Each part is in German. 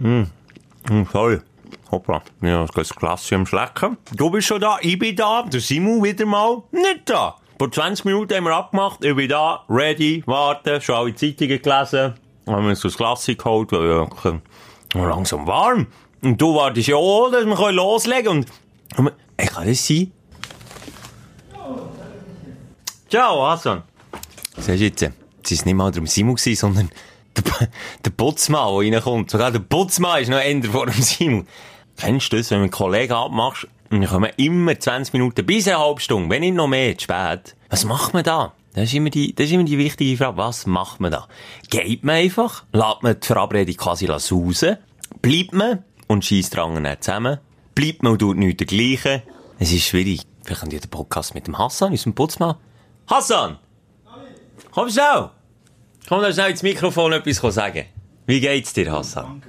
Hm, sorry. Hoppla, ja, das Glas am Schlecken. Du bist schon da, ich bin da, der Simon wieder mal nicht da. Vor 20 Minuten haben wir abgemacht, ich bin da, ready, warten, schon alle Zeitungen gelesen, haben wir uns das Glas geholt, weil ja, okay, langsam warm. Und du wartest ja auch, dass wir loslegen können. Und, ey, kann das sein? Ciao, Hassan. Siehst du jetzt, es war nicht mal der Simon, sondern der, Putzmann, der reinkommt. Sogar der Putzmann ist noch eher vor dem Simon. Kennst du das, wenn du einen Kollegen abmachst, und dann kommen immer 20 Minuten bis eine halbe Stunde, wenn nicht noch mehr, zu spät. Was macht man da? Das ist immer die, das ist immer die wichtige Frage. Was macht man da? Geht man einfach? Lässt man die Verabredung quasi raus? Bleibt man? Und schießt dran zusammen? Bleibt man und tut nichts dergleichen? Es ist schwierig. Vielleicht haben die den Podcast mit dem Hassan, unserem Putzmann. Hassan! Komm schnell! Komm da schnell ins Mikrofon etwas sagen. Wie geht's dir, Hassan?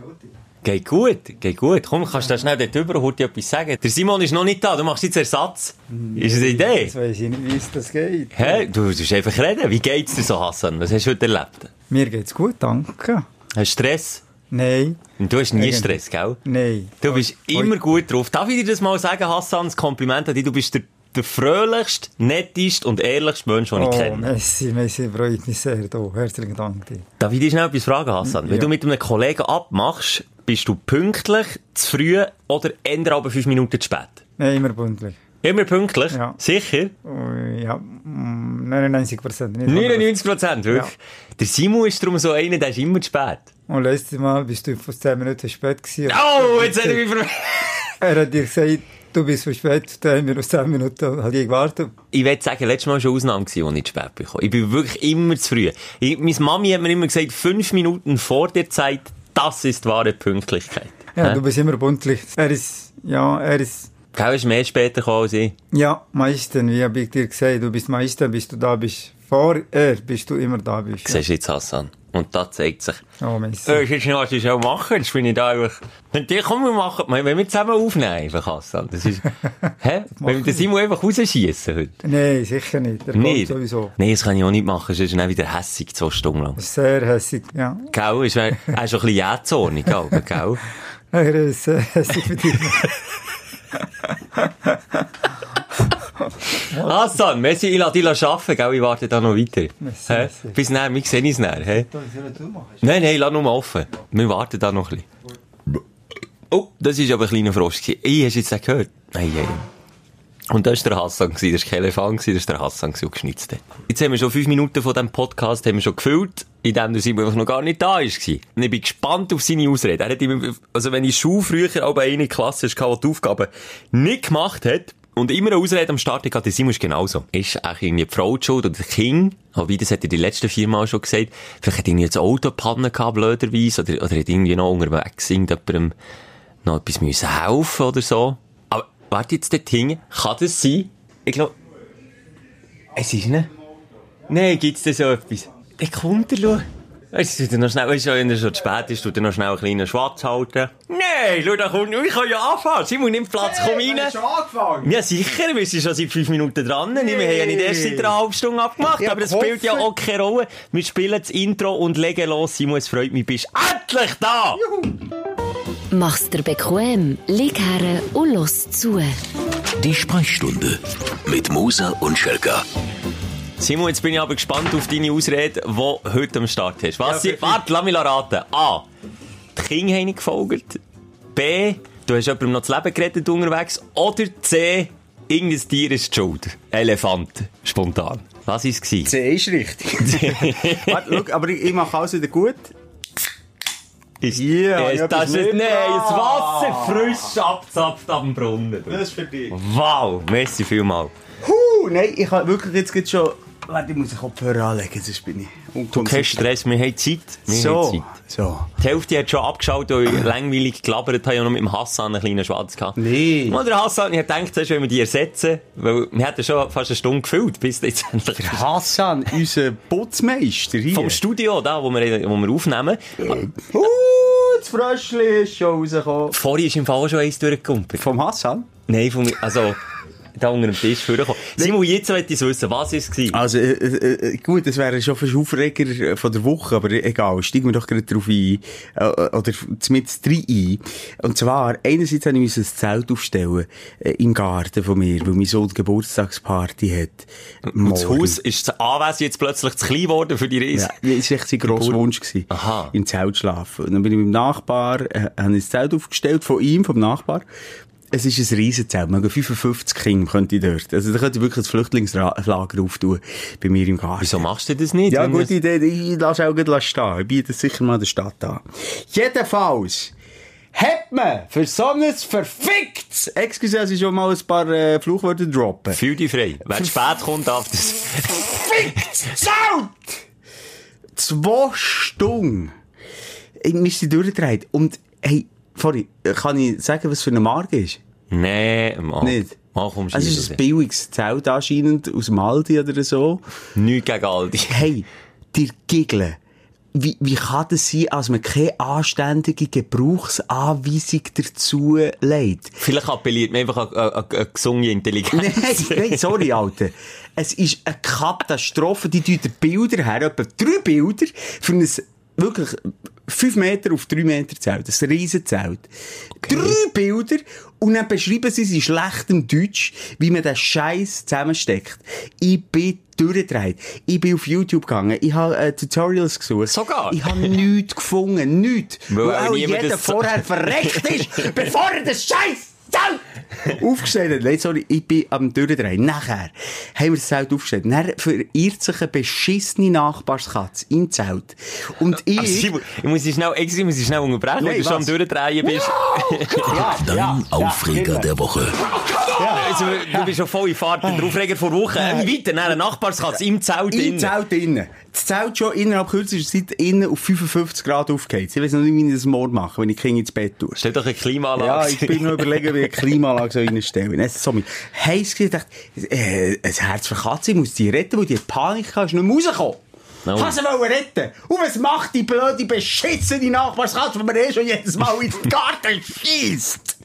Geht gut, geht gut. Komm, kannst du da schnell dort drüber heute etwas sagen? Der Simon ist noch nicht da, du machst jetzt Ersatz. Ist das eine Idee? Jetzt weiss ich nicht, wie es das geht. Hä? Du musst einfach reden. Wie geht's dir so, Hassan? Was hast du heute erlebt? Mir geht's gut, danke. Hast du Stress? Nein. Und du hast nie Eigentlich. Stress, gell? Nein. Du bist immer gut drauf. Darf ich dir das mal sagen, Hassan, das Kompliment an dich? Du bist der, der fröhlichste, netteste und ehrlichste Mensch, den ich Oh, kenne. Messi, Messi, freut mich sehr. Da. Herzlichen Dank dir. Darf ich dich schnell etwas fragen, Hassan? Wenn Ja. du mit einem Kollegen abmachst, bist du pünktlich, zu früh oder eher aber fünf Minuten zu spät? Nein, immer pünktlich. Immer pünktlich? Ja. Sicher? Oh, ja, mm, 99 Prozent. 99 Prozent, wirklich? Der Simon ist darum so einer, der ist immer zu spät. Und letztes Mal bist du vor 10 Minuten spät gewesen. Oh, jetzt hat er mich. Er hat dir gesagt, du bist zu spät. Da haben wir noch 10 Minuten halt ich gewartet. Ich würde sagen, letztes Mal war schon Ausnahme, als ich zu spät bekomme. Ich bin wirklich immer zu früh. Ich, meine Mami hat mir immer gesagt, fünf Minuten vor der Zeit, das ist wahre Pünktlichkeit. Ja, Hä? du bist immer pünktlich. Er ist, ja, er ist, Gell, ist mehr später gekommen als ich. ja, meistens, wie habe ich dir gesagt, du bist meistens, bis du da bist. Vor er, bis du immer da bist. Ja. Siehst du jetzt, Hassan? Und da zeigt sich. Oh, Messi. Äh, jetzt noch, was ich auch machen. Jetzt bin ich da einfach. Und die kommen wir machen, wenn wir zusammen aufnehmen, einfach, Hassan. Das ist, hä? Wenn wir den Simon einfach rausschießen heute. Nein, sicher nicht. Er kommt Nicht? sowieso. Nein, das kann ich auch nicht machen, sonst ist er dann wieder hässig, zwei Stunden lang. Sehr hässig, ja. Gell, ist, er er ist schon ein bisschen jähzornig, gell, gell? Er ist sehr hässig für dich. Hassan, Messi, ich lasse dich arbeiten, gell? Ich warte da noch weiter. Merci, merci. Bis näher, wir sehen uns näher, hä? Nein, nein, lass nur mal offen. Wir warten da noch ein bisschen. Oh, das war aber ein kleiner Frosch. Ey, hast du jetzt den gehört? Nein, nein. Und das war der Hassan, das war kein Elefant, das war der Hassan, der geschnitzt hat. Jetzt haben wir schon fünf Minuten von diesem Podcast haben wir schon gefüllt, in dem der Simon einfach noch gar nicht da war. Und ich bin gespannt auf seine Ausrede. Er hat immer, also wenn ich Schule früher auch bei einer Klasse hatte, die die Aufgaben nicht gemacht hat, und immer eine Ausrede am Start hatte, der Simon ist genauso. Ist eigentlich irgendwie die Frau die schuld oder der Kind? Wobei, das hat er die letzten vier Mal schon gesagt. Vielleicht hat irgendwie jetzt Autopannen gehabt, blöderweise, oder, oder hat irgendwie noch unterwegs irgendjemandem noch etwas müssen helfen oder so. Aber warte jetzt dort hinten, kann das sein? Ich glaube, es ist ne? Nein, gibt's da so etwas? Der kommt er, schau. Jetzt tut er noch schnell, weißt du, wenn er schon zu spät ist, tut er noch schnell einen kleinen Schwatz halten. Nein, schau, da kommt, ich kann ja anfangen. Simon, nimm Platz, komm rein. angefangen? Ja, sicher, wir sind schon seit fünf Minuten dran. Wir haben ja nicht erst seit einer halben Stunde abgemacht, aber das spielt ja auch keine Rolle. Wir spielen das Intro und legen los. Simon, es freut mich, bist endlich da! Mach's dir bequem, lieg her und los zu. Die Sprechstunde mit Musa und Schelka. Simon, jetzt bin ich aber gespannt auf deine Ausrede, die du heute am Start hast. Was Ja, sie, warte, lass mich raten. A. Die Kinder haben nicht gefolgt. B. Du hast jemandem noch das Leben gerettet unterwegs. Oder C. Irgendein Tier ist die schuld. Elefant. Spontan. Was war es? gewesen? C ist richtig. Warte, schau, aber ich, ich mache alles wieder gut. Ist, Ja, ich hab das ist, nein, mitgebracht. das Wasser frisch abzapft am Brunnen. Das ist für dich. Wow, merci vielmal. Puh, nein, ich habe wirklich jetzt gerade schon... Warte, ich muss den Kopfhörer anlegen, sonst bin ich Du kein Stress, wir haben Zeit. Wir haben So, Zeit. so. Die Hälfte hat schon abgeschaut, weil ich langweilig gelabert habe. Ich habe noch mit dem Hassan einen kleinen Schwarz gehabt. Nee. Und der Hassan, ich gedacht, zuerst wollen wir die ersetzen, weil wir hatten schon fast eine Stunde gefüllt, bis jetzt endlich Der Hassan, unser Putzmeister hier. vom Studio, da, wo wir, wo wir aufnehmen. Uh, das Fröschli ist schon rausgekommen. Vorhin ist im Fall schon eins durchgekumpelt. Vom Hassan? Nein, von mir, also, da unter dem Tisch vorgekommen. Simon, jetzt möchte ich wissen, was ist es Also, äh, äh, gut, das wäre schon fast Aufreger äh, von der Woche, aber egal, steigen wir doch gerade drauf ein. Äh, oder zumindest drei ein. Und zwar, einerseits habe ich ein Zelt aufstellen äh, im Garten von mir, weil mein Sohn Geburtstagsparty hat. Und das Haus, ist das Anwesen jetzt plötzlich zu klein geworden für die Reise? Ja, das war echt sein grosser Wunsch. Gewesen, Aha. Im Zelt schlafen. Und dann bin ich mit dem Nachbar, äh, habe ich das Zelt aufgestellt, von ihm, vom Nachbar. Es ist ein Riesenzelt. Man 55 Kinder könnte ich dort. Also, da könnte ich wirklich ein Flüchtlingslager auftun. Bei mir im Garten. Wieso machst du das nicht? Ja, gute Idee. Ich lasse auch gleich stehen. Ich biete es sicher mal der Stadt an. Jedenfalls hat man für so ein verficktes, excuse, dass ich schon mal ein paar äh, Fluchwörter droppen. Fühl dich frei. Wenn es spät kommt, darf das... Verficktes Zelt! Zwei Stunden. Ich mir sind durchgedreht. Und, hey, sorry, kann ich sagen, was für eine Marke ist? Nee, Mann. Nicht? Mal kommst du Es nicht ist ein billiges Zelt anscheinend aus Maldi oder so. Nichts gegen Aldi. Hey, dir giggeln. Wie, wie kann das sein, als man keine anständige Gebrauchsanweisung dazu legt? Vielleicht appelliert man einfach an, an, an, gesunde Intelligenz. Nein, nein, sorry, Alter. Es ist eine Katastrophe. Die tun Bilder her, etwa drei Bilder für ein wirklich 5 Meter auf 3 Meter Zelt. Ein Riesenzelt. Drei Bilder und dann beschreiben sie es in schlechtem Deutsch, wie man den Scheiß zusammensteckt. Ich bin durchgedreht. Ich bin auf YouTube gegangen. Ich habe äh, Tutorials gesucht. Sogar? Ich habe nichts gefunden. Nichts. Weil Weil, jeder vorher verreckt ist, bevor er den Scheiß aufgestellt. Nein, sorry, ich bin am Durchdrehen. Nachher haben wir das Zelt aufgestellt. Dann verirrt sich eine beschissene Nachbarskatze im Zelt. Und ich... Also, Simon, ich muss dich schnell, ich muss dich schnell unterbrechen, weil du schon am? Durchdrehen bist. Dein Aufreger der Woche. Also, du bist schon voll in Fahrt. Der Aufreger vor Wochen. Äh, Wie weiter? Nein, eine Nachbarskatze im Zelt Im drin. Zelt innen. Das Zelt schon innerhalb kürzester Zeit innen auf 55 Grad aufgeheizt. Ich weiß noch nicht, wie ich das morgen mache, wenn ich Kinder ins Bett tue. Stell doch eine Ja, Klimaanlage. ich bin noch überlegen, wie ich eine Klimaanlage reinstellen. Es ist so mit heiß dachte, äh, ein Herz für Katze, ich muss die retten, weil die hat Panik hatte, ist nicht mehr rausgekommen. No. Kann sie wollen retten. Und was macht die blöde, beschissene Nachbarskatze, die mir eh schon jedes Mal ins Garten schießt?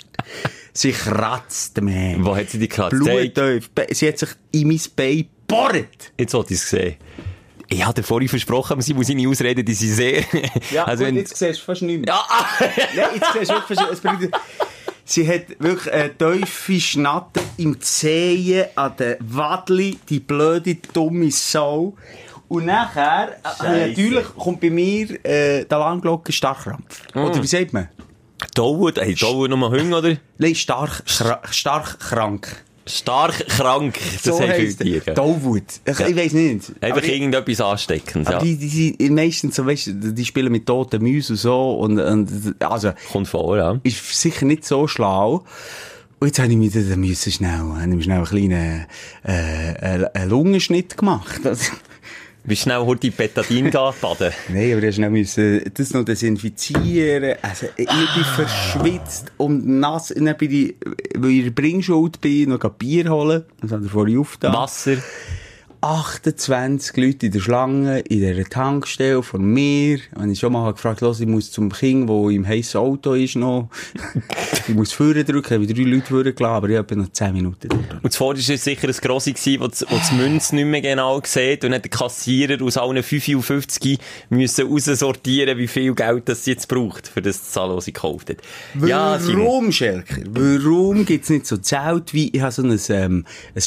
Sie kratzt mich. Wo hat sie die gekratzt? Bluttief. Be- Sie hat sich in mein Bein gebohrt. Jetzt wollte ich es sehen. Ich hatte vorhin versprochen, sie muss seine Ausreden, die sind sehr... also, wenn, jetzt siehst du fast nichts mehr. ja, Ja, jetzt siehst du wirklich, fast- Sie hat wirklich eine tiefe Schnatte im Zehen an den Wadli, die blöde, dumme Sau. Und nachher, äh, natürlich kommt bei mir äh, die Alarmglocke Starkrampf. Oder wie sagt man? Dauert, hey, dauert noch mal Hunger, oder? Nein, stark, stark krank. Stark krank, das heisst er. Tiere. Tollwut. Ich, ich weiss nicht. Einfach Aber- irgendetwas Ansteckendes, aber ja. die, die sind meistens so, weißt die spielen mit toten Mäusen und so. Und, und, also, Kommt vor, ja. ist sicher nicht so schlau. Und jetzt habe ich mir dann müssen schnell, habe ich mir schnell einen kleinen, äh, äh, einen Lungenschnitt gemacht. Bist schnell heute Betadin da baden. Nein, aber schnell müssen das noch desinfizieren. Also, ich bin verschwitzt und nass. Und dann bin ich, weil ich in der Bringschuld bin, noch ein Bier holen. Das hat er vorhin aufgetan. Wasser. 28 Leute in der Schlange, in dieser Tankstelle von mir. Und ich schon mal gefragt, los, ich muss zum Kind, wo im heißen Auto ist noch. ich muss Führer drücken, habe drei Leute vorgelassen, aber ich habe noch 10 Minuten dort. Und zuvor war es sicher ein Grossi gewesen, wo das, wo das Münz nicht mehr genau sieht und hat der Kassierer aus allen 55 müssen raussortieren, wie viel Geld das sie jetzt braucht, für das Zahlen, was sie gekauft hat. Ja, Simon. Warum, Schelker? Warum gibt's nicht so Zelt wie, ich habe so ein, ähm, ein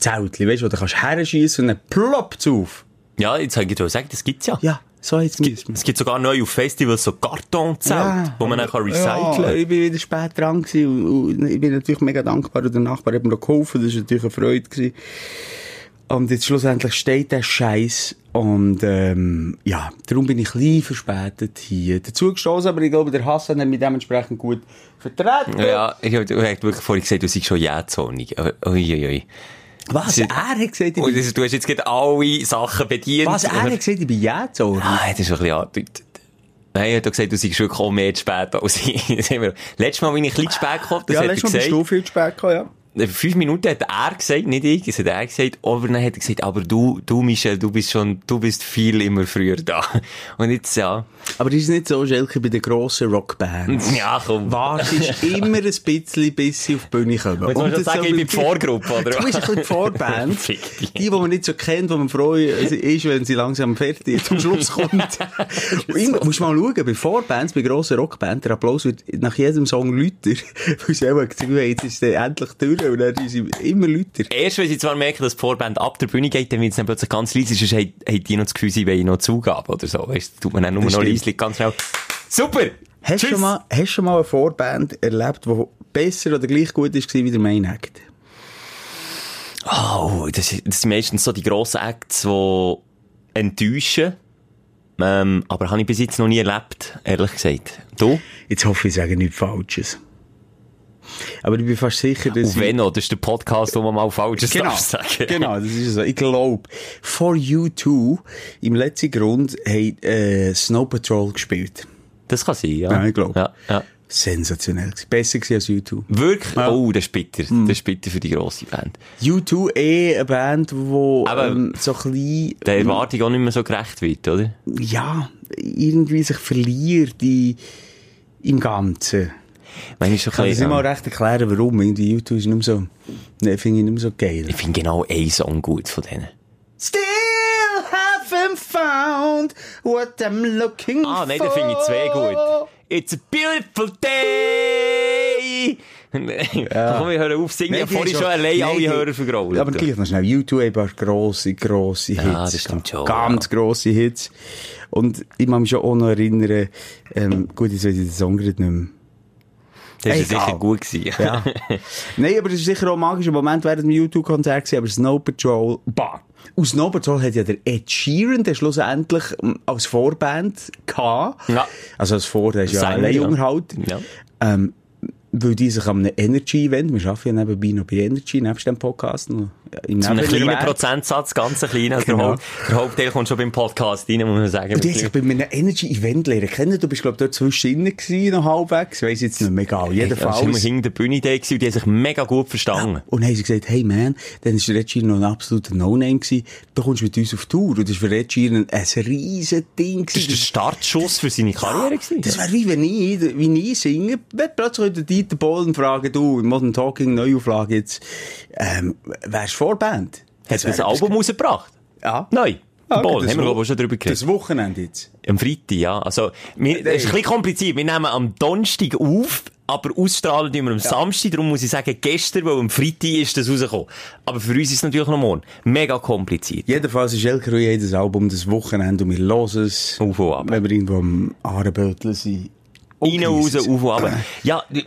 Strandzeltli, weißt du, wo du kannst herschiessen und dann ploppt's auf. Ja, jetzt habe ich dir sagen, das gibt's ja. Ja, so jetzt müssen wir. Es gibt sogar neu auf Festivals so Kartonzelt, wo man dann kann recyceln Ja, kann. ich bin wieder spät dran gewesen und, und ich bin natürlich mega dankbar und der Nachbar hat mir noch geholfen, das war natürlich eine Freude gewesen. Und jetzt schlussendlich steht der Scheiß und ähm, ja, darum bin ich ein verspätet hier dazu gestoßen, aber ich glaube, der Hassan hat mich dementsprechend gut vertreten. Ja, ich habe wirklich vorhin gesagt, du seist schon jähzornig. Uiuiui. Was? Sie- er hat gesagt, ich bin, du hast jetzt gerade alle Sachen bedient. was? Er hat gesagt, ich bin jetzt oder? Ah, das ist ein bisschen angedeutet. Nein, er hat gesagt, du seist wirklich auch mehr zu spät als ich. Letztes Mal bin ich ein bisschen zu spät gekommen, das ja, hat er letztes Mal bist gesagt. du viel zu spät gekommen, ja. Fünf Minuten hat er gesagt, nicht ich, es hat er gesagt, aber dann hat er gesagt, aber du, du Michel, du bist schon, du bist viel immer früher da. Und jetzt, ja. Aber ist es nicht so, Schelke, bei den grossen Rockbands? Ja, komm. Wartest immer ein bisschen, bis sie auf die Bühne kommen. Musst du das sagen, so ich bin die Vorgruppe, oder? Du bist ein bisschen die Vorband. Die, die man nicht so kennt, die man froh ist, wenn sie langsam fertig zum Schluss kommt. Und immer, musst mal schauen, bei Vorbands, bei grossen Rockbands, der Applaus wird nach jedem Song lauter. Weil sie auch gesagt haben, jetzt ist es endlich durch. Und dann sind immer lauter. Erst wenn sie zwar merken, dass die Vorband ab der Bühne geht, dann wird es dann plötzlich ganz leise, sonst haben, die noch das Gefühl, sie wollen noch Zugabe oder so. Weißt tut man dann nur Das noch stimmt. leise ganz schnell. Super! Hast du schon mal, hast schon mal eine Vorband erlebt, die besser oder gleich gut ist wie der Main Act? Oh, das, das sind meistens so die grossen Acts, die enttäuschen. Ähm, aber habe ich bis jetzt noch nie erlebt, ehrlich gesagt. Du? Jetzt hoffe ich, ich sage nichts Falsches. Aber ich bin fast sicher, dass... Auf wenn noch? Das ist der Podcast, wo man mal Falsches Genau, darf sagen. genau, das ist so. Ich glaube, For You Two, im letzten Grund, haben äh, Snow Patrol gespielt. Das kann sein, ja. Ja, ich glaub. Ja, ja. Sensationell. Besser als U2. Wirklich? Ja. Oh, das ist bitter. Hm. Das ist bitter für die grosse Band. U2 eh eine Band, die Aber- ähm, so ein bisschen, Der Erwartung auch nicht mehr so gerecht wird, oder? ja, irgendwie sich verliert in, im Ganzen. Meine ich schon Ich kann mal ja. recht erklären, warum. Irgendwie U2 ist nicht so, ne, finde ich nicht mehr so geil. Ich finde genau einen Song gut von denen. Still haven't found what I'm looking Ah, nein, den finde ich zwei gut. It's a beautiful day! Komm, wir hören auf singen. ich habe vorhin schon allein alle Hörer vergrault. Aber gleich noch schnell. YouTube ein paar grosse, grosse Hits. Ja, das stimmt schon, Ganz grosse Hits. Und ich kann mich schon auch noch erinnern, ähm, gut, jetzt weiß ich den Song gerade nicht mehr. Das war sicher gut gewesen. Ja. Nein, aber das war sicher auch ein magischer Moment während dem YouTube-Konzert aber Snow Patrol, bah. Und Snow Patrol hat ja der Ed Sheeran, der schlussendlich ähm, als Vorband gehabt. Ja. Also als Vor, der ist ja allein ja. Unterhalt. Ja. Ähm, weil die sich an einem Energy-Event, wir arbeiten ja nebenbei noch bei Energy, nebst dem Podcast, noch im Zu einem kleinen. Prozentsatz, ganz ein kleiner. Also Genau. Der Hauptteil kommt schon beim Podcast rein, muss man sagen. Und die sich bei einem Energy-Event lernen kennen. Du bist, glaub ich, dort zwischendrin gewesen, noch halbwegs. Weiss jetzt nicht mehr, egal. Ja, sind wir Jedenfalls. hinter der Bühne da gewesen und die haben sich mega gut verstanden. Und dann haben sie gesagt, hey man, dann ist Red Sheeran noch ein absoluter No-Name gewesen. Du kommst mit uns auf Tour. Und das war für Red Sheeran ein riesen Ding Das war der gewesen. Startschuss für seine Karriere. gewesen. Das wäre wie wenn ich, wie ich singe, plötzlich Dieter Bohlen fragen, du, in Modern Talking, Neuauflage jetzt, ähm, wärst du Vorband? Hat er ein Album rausgebracht? Ja. Nein. Ah, das haben wir, glaube ich, schon drüber geredet. Das Wochenende jetzt. Am Freitag, ja. Also, wir, das ist ein bisschen kompliziert. Wir nehmen am Donnerstag auf, aber ausstrahlen tun wir am Samstag. Darum muss ich sagen, gestern, weil am Freitag ist das rausgekommen. Aber für uns ist es natürlich noch morgen. Mega kompliziert. Jedenfalls ist Elker Rui jedes Album das Wochenende und wir hören es. Auf und ab. Wenn wir irgendwo am Ahrenbötl sind. Rein, raus, auf und ab. Ja, wir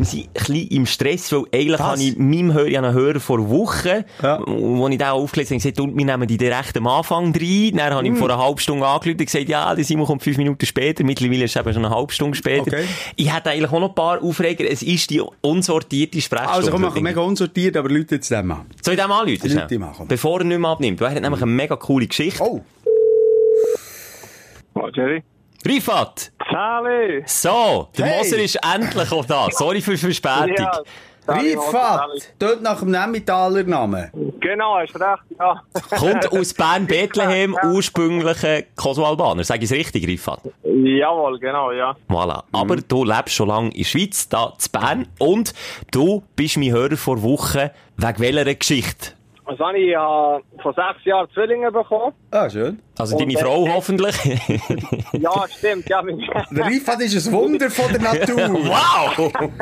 sind ein bisschen im Stress, weil eigentlich Was? habe ich meinem Hör, ich einen Hörer vor Wochen, Ja. wo ich den aufgelesen habe, gesagt, du, wir nehmen die dir recht am Anfang rein. Dann habe ich ihm vor einer halben Stunde angerufen und gesagt, ja, der Simon kommt fünf Minuten später. Mittlerweile ist es eben schon eine halbe Stunde später. Okay. Ich hätte eigentlich auch noch ein paar Aufreger. Es ist die unsortierte Sprechstunde. Also komm, machen mega unsortiert, aber Leute jetzt den mal. Soll ich den mal anrufen? Leute mal, komm. Bevor er nicht mehr abnimmt. Weil er hat nämlich eine mega coole Geschichte. Oh! Oh, Jerry. Rifat! Sally! So, der Hey. Moser ist endlich auch da. Sorry für die Verspätung. Ja, Rifat! Dort nach dem Nemmentaler Namen. Genau, hast recht, ja. Kommt aus Bern-Bethlehem, ursprünglicher Kosovo-Albaner. Sag ich es richtig, Rifat? Jawohl, genau, ja. Voilà. Aber du lebst schon lange in der Schweiz, da zu Bern. Und du bist mein Hörer vor Wochen wegen welcher Geschichte? Also, ich habe vor sechs Jahren Zwillinge bekommen. Ah, schön. Also deine Frau hoffentlich. Ja, stimmt, ja. Der Rifat ist ein Wunder von der Natur. wow!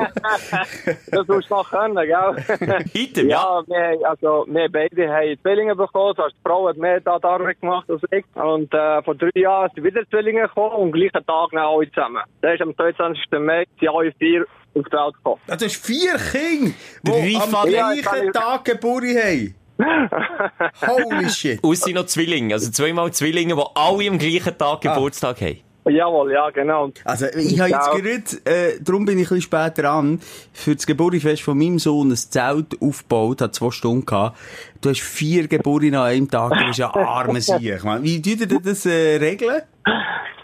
Das musst du noch können, gell? Item, ja. Ja, wir, also, wir beide haben Zwillinge bekommen. Also, die Frau hat mehr da Arbeit gemacht als ich. Und äh, vor drei Jahren sind wieder Zwillinge gekommen und am gleichen Tag noch alle zusammen. Das ist am 22. Mai, sind alle vier auf die Welt gekommen. Ah, Du hast vier Kinder, die Rifat- am gleichen Tag Geburt haben. Holy shit. Aus sind noch Zwillinge. Also zweimal Zwillinge, die alle am gleichen Tag Geburtstag haben. Jawohl, ja, genau. Also, ich habe jetzt Ja. gerade, äh, darum bin ich ein bisschen später an, für das Geburtstagsfest von meinem Sohn ein Zelt aufgebaut, hat zwei Stunden gehabt. Du hast vier Geburten an einem Tag, du bist ja arme Sieg. Mann. Wie tut ihr das äh, regeln?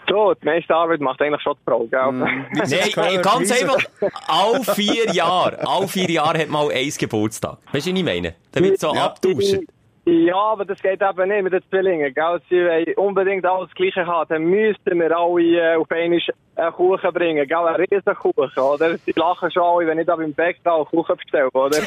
So, die meiste Arbeit macht eigentlich schon die Frau, gell? Mhm. Nein, ganz einfach, all vier Jahre, all vier Jahre hat mal eins Geburtstag. Weißt du, was ich meine? Da wird so abtauschen. Ja, aber das geht eben nicht mit den Zwillingen, gell? Sie wollen unbedingt alles Gleiche haben. Dann müssten wir alle äh, auf einmal einen Kuchen bringen, gell? Einen Riesenkuchen, oder? Sie lachen schon alle, wenn ich da beim Bäcker einen Kuchen bestelle, oder?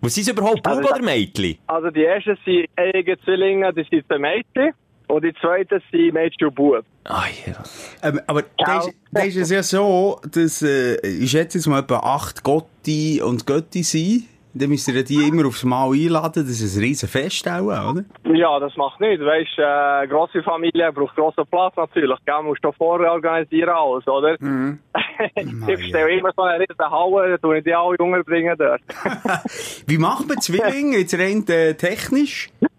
Was sind sie überhaupt, Bub Also, oder Mädchen? also die ersten sind eigene Zwillinge, das sind zwei Mädchen. Und die zweiten sind Mädchen und Bub. Ah, ja. Ähm, aber da ist, da ist es ja so, dass, äh, ich schätze jetzt mal etwa acht Gotti und Götti sind. Dann müsst ihr die immer aufs Mal einladen. Das ist ein riesen Fest auch, oder? Ja, das macht nichts. Weißt, äh, grosse Familie braucht grossen Platz natürlich. Gell? Musst du vorher organisieren alles, oder? ich bestelle immer so eine riesen Halle, da ich die alle unterbringen dort. Wie macht man Zwillinge jetzt rein äh, technisch?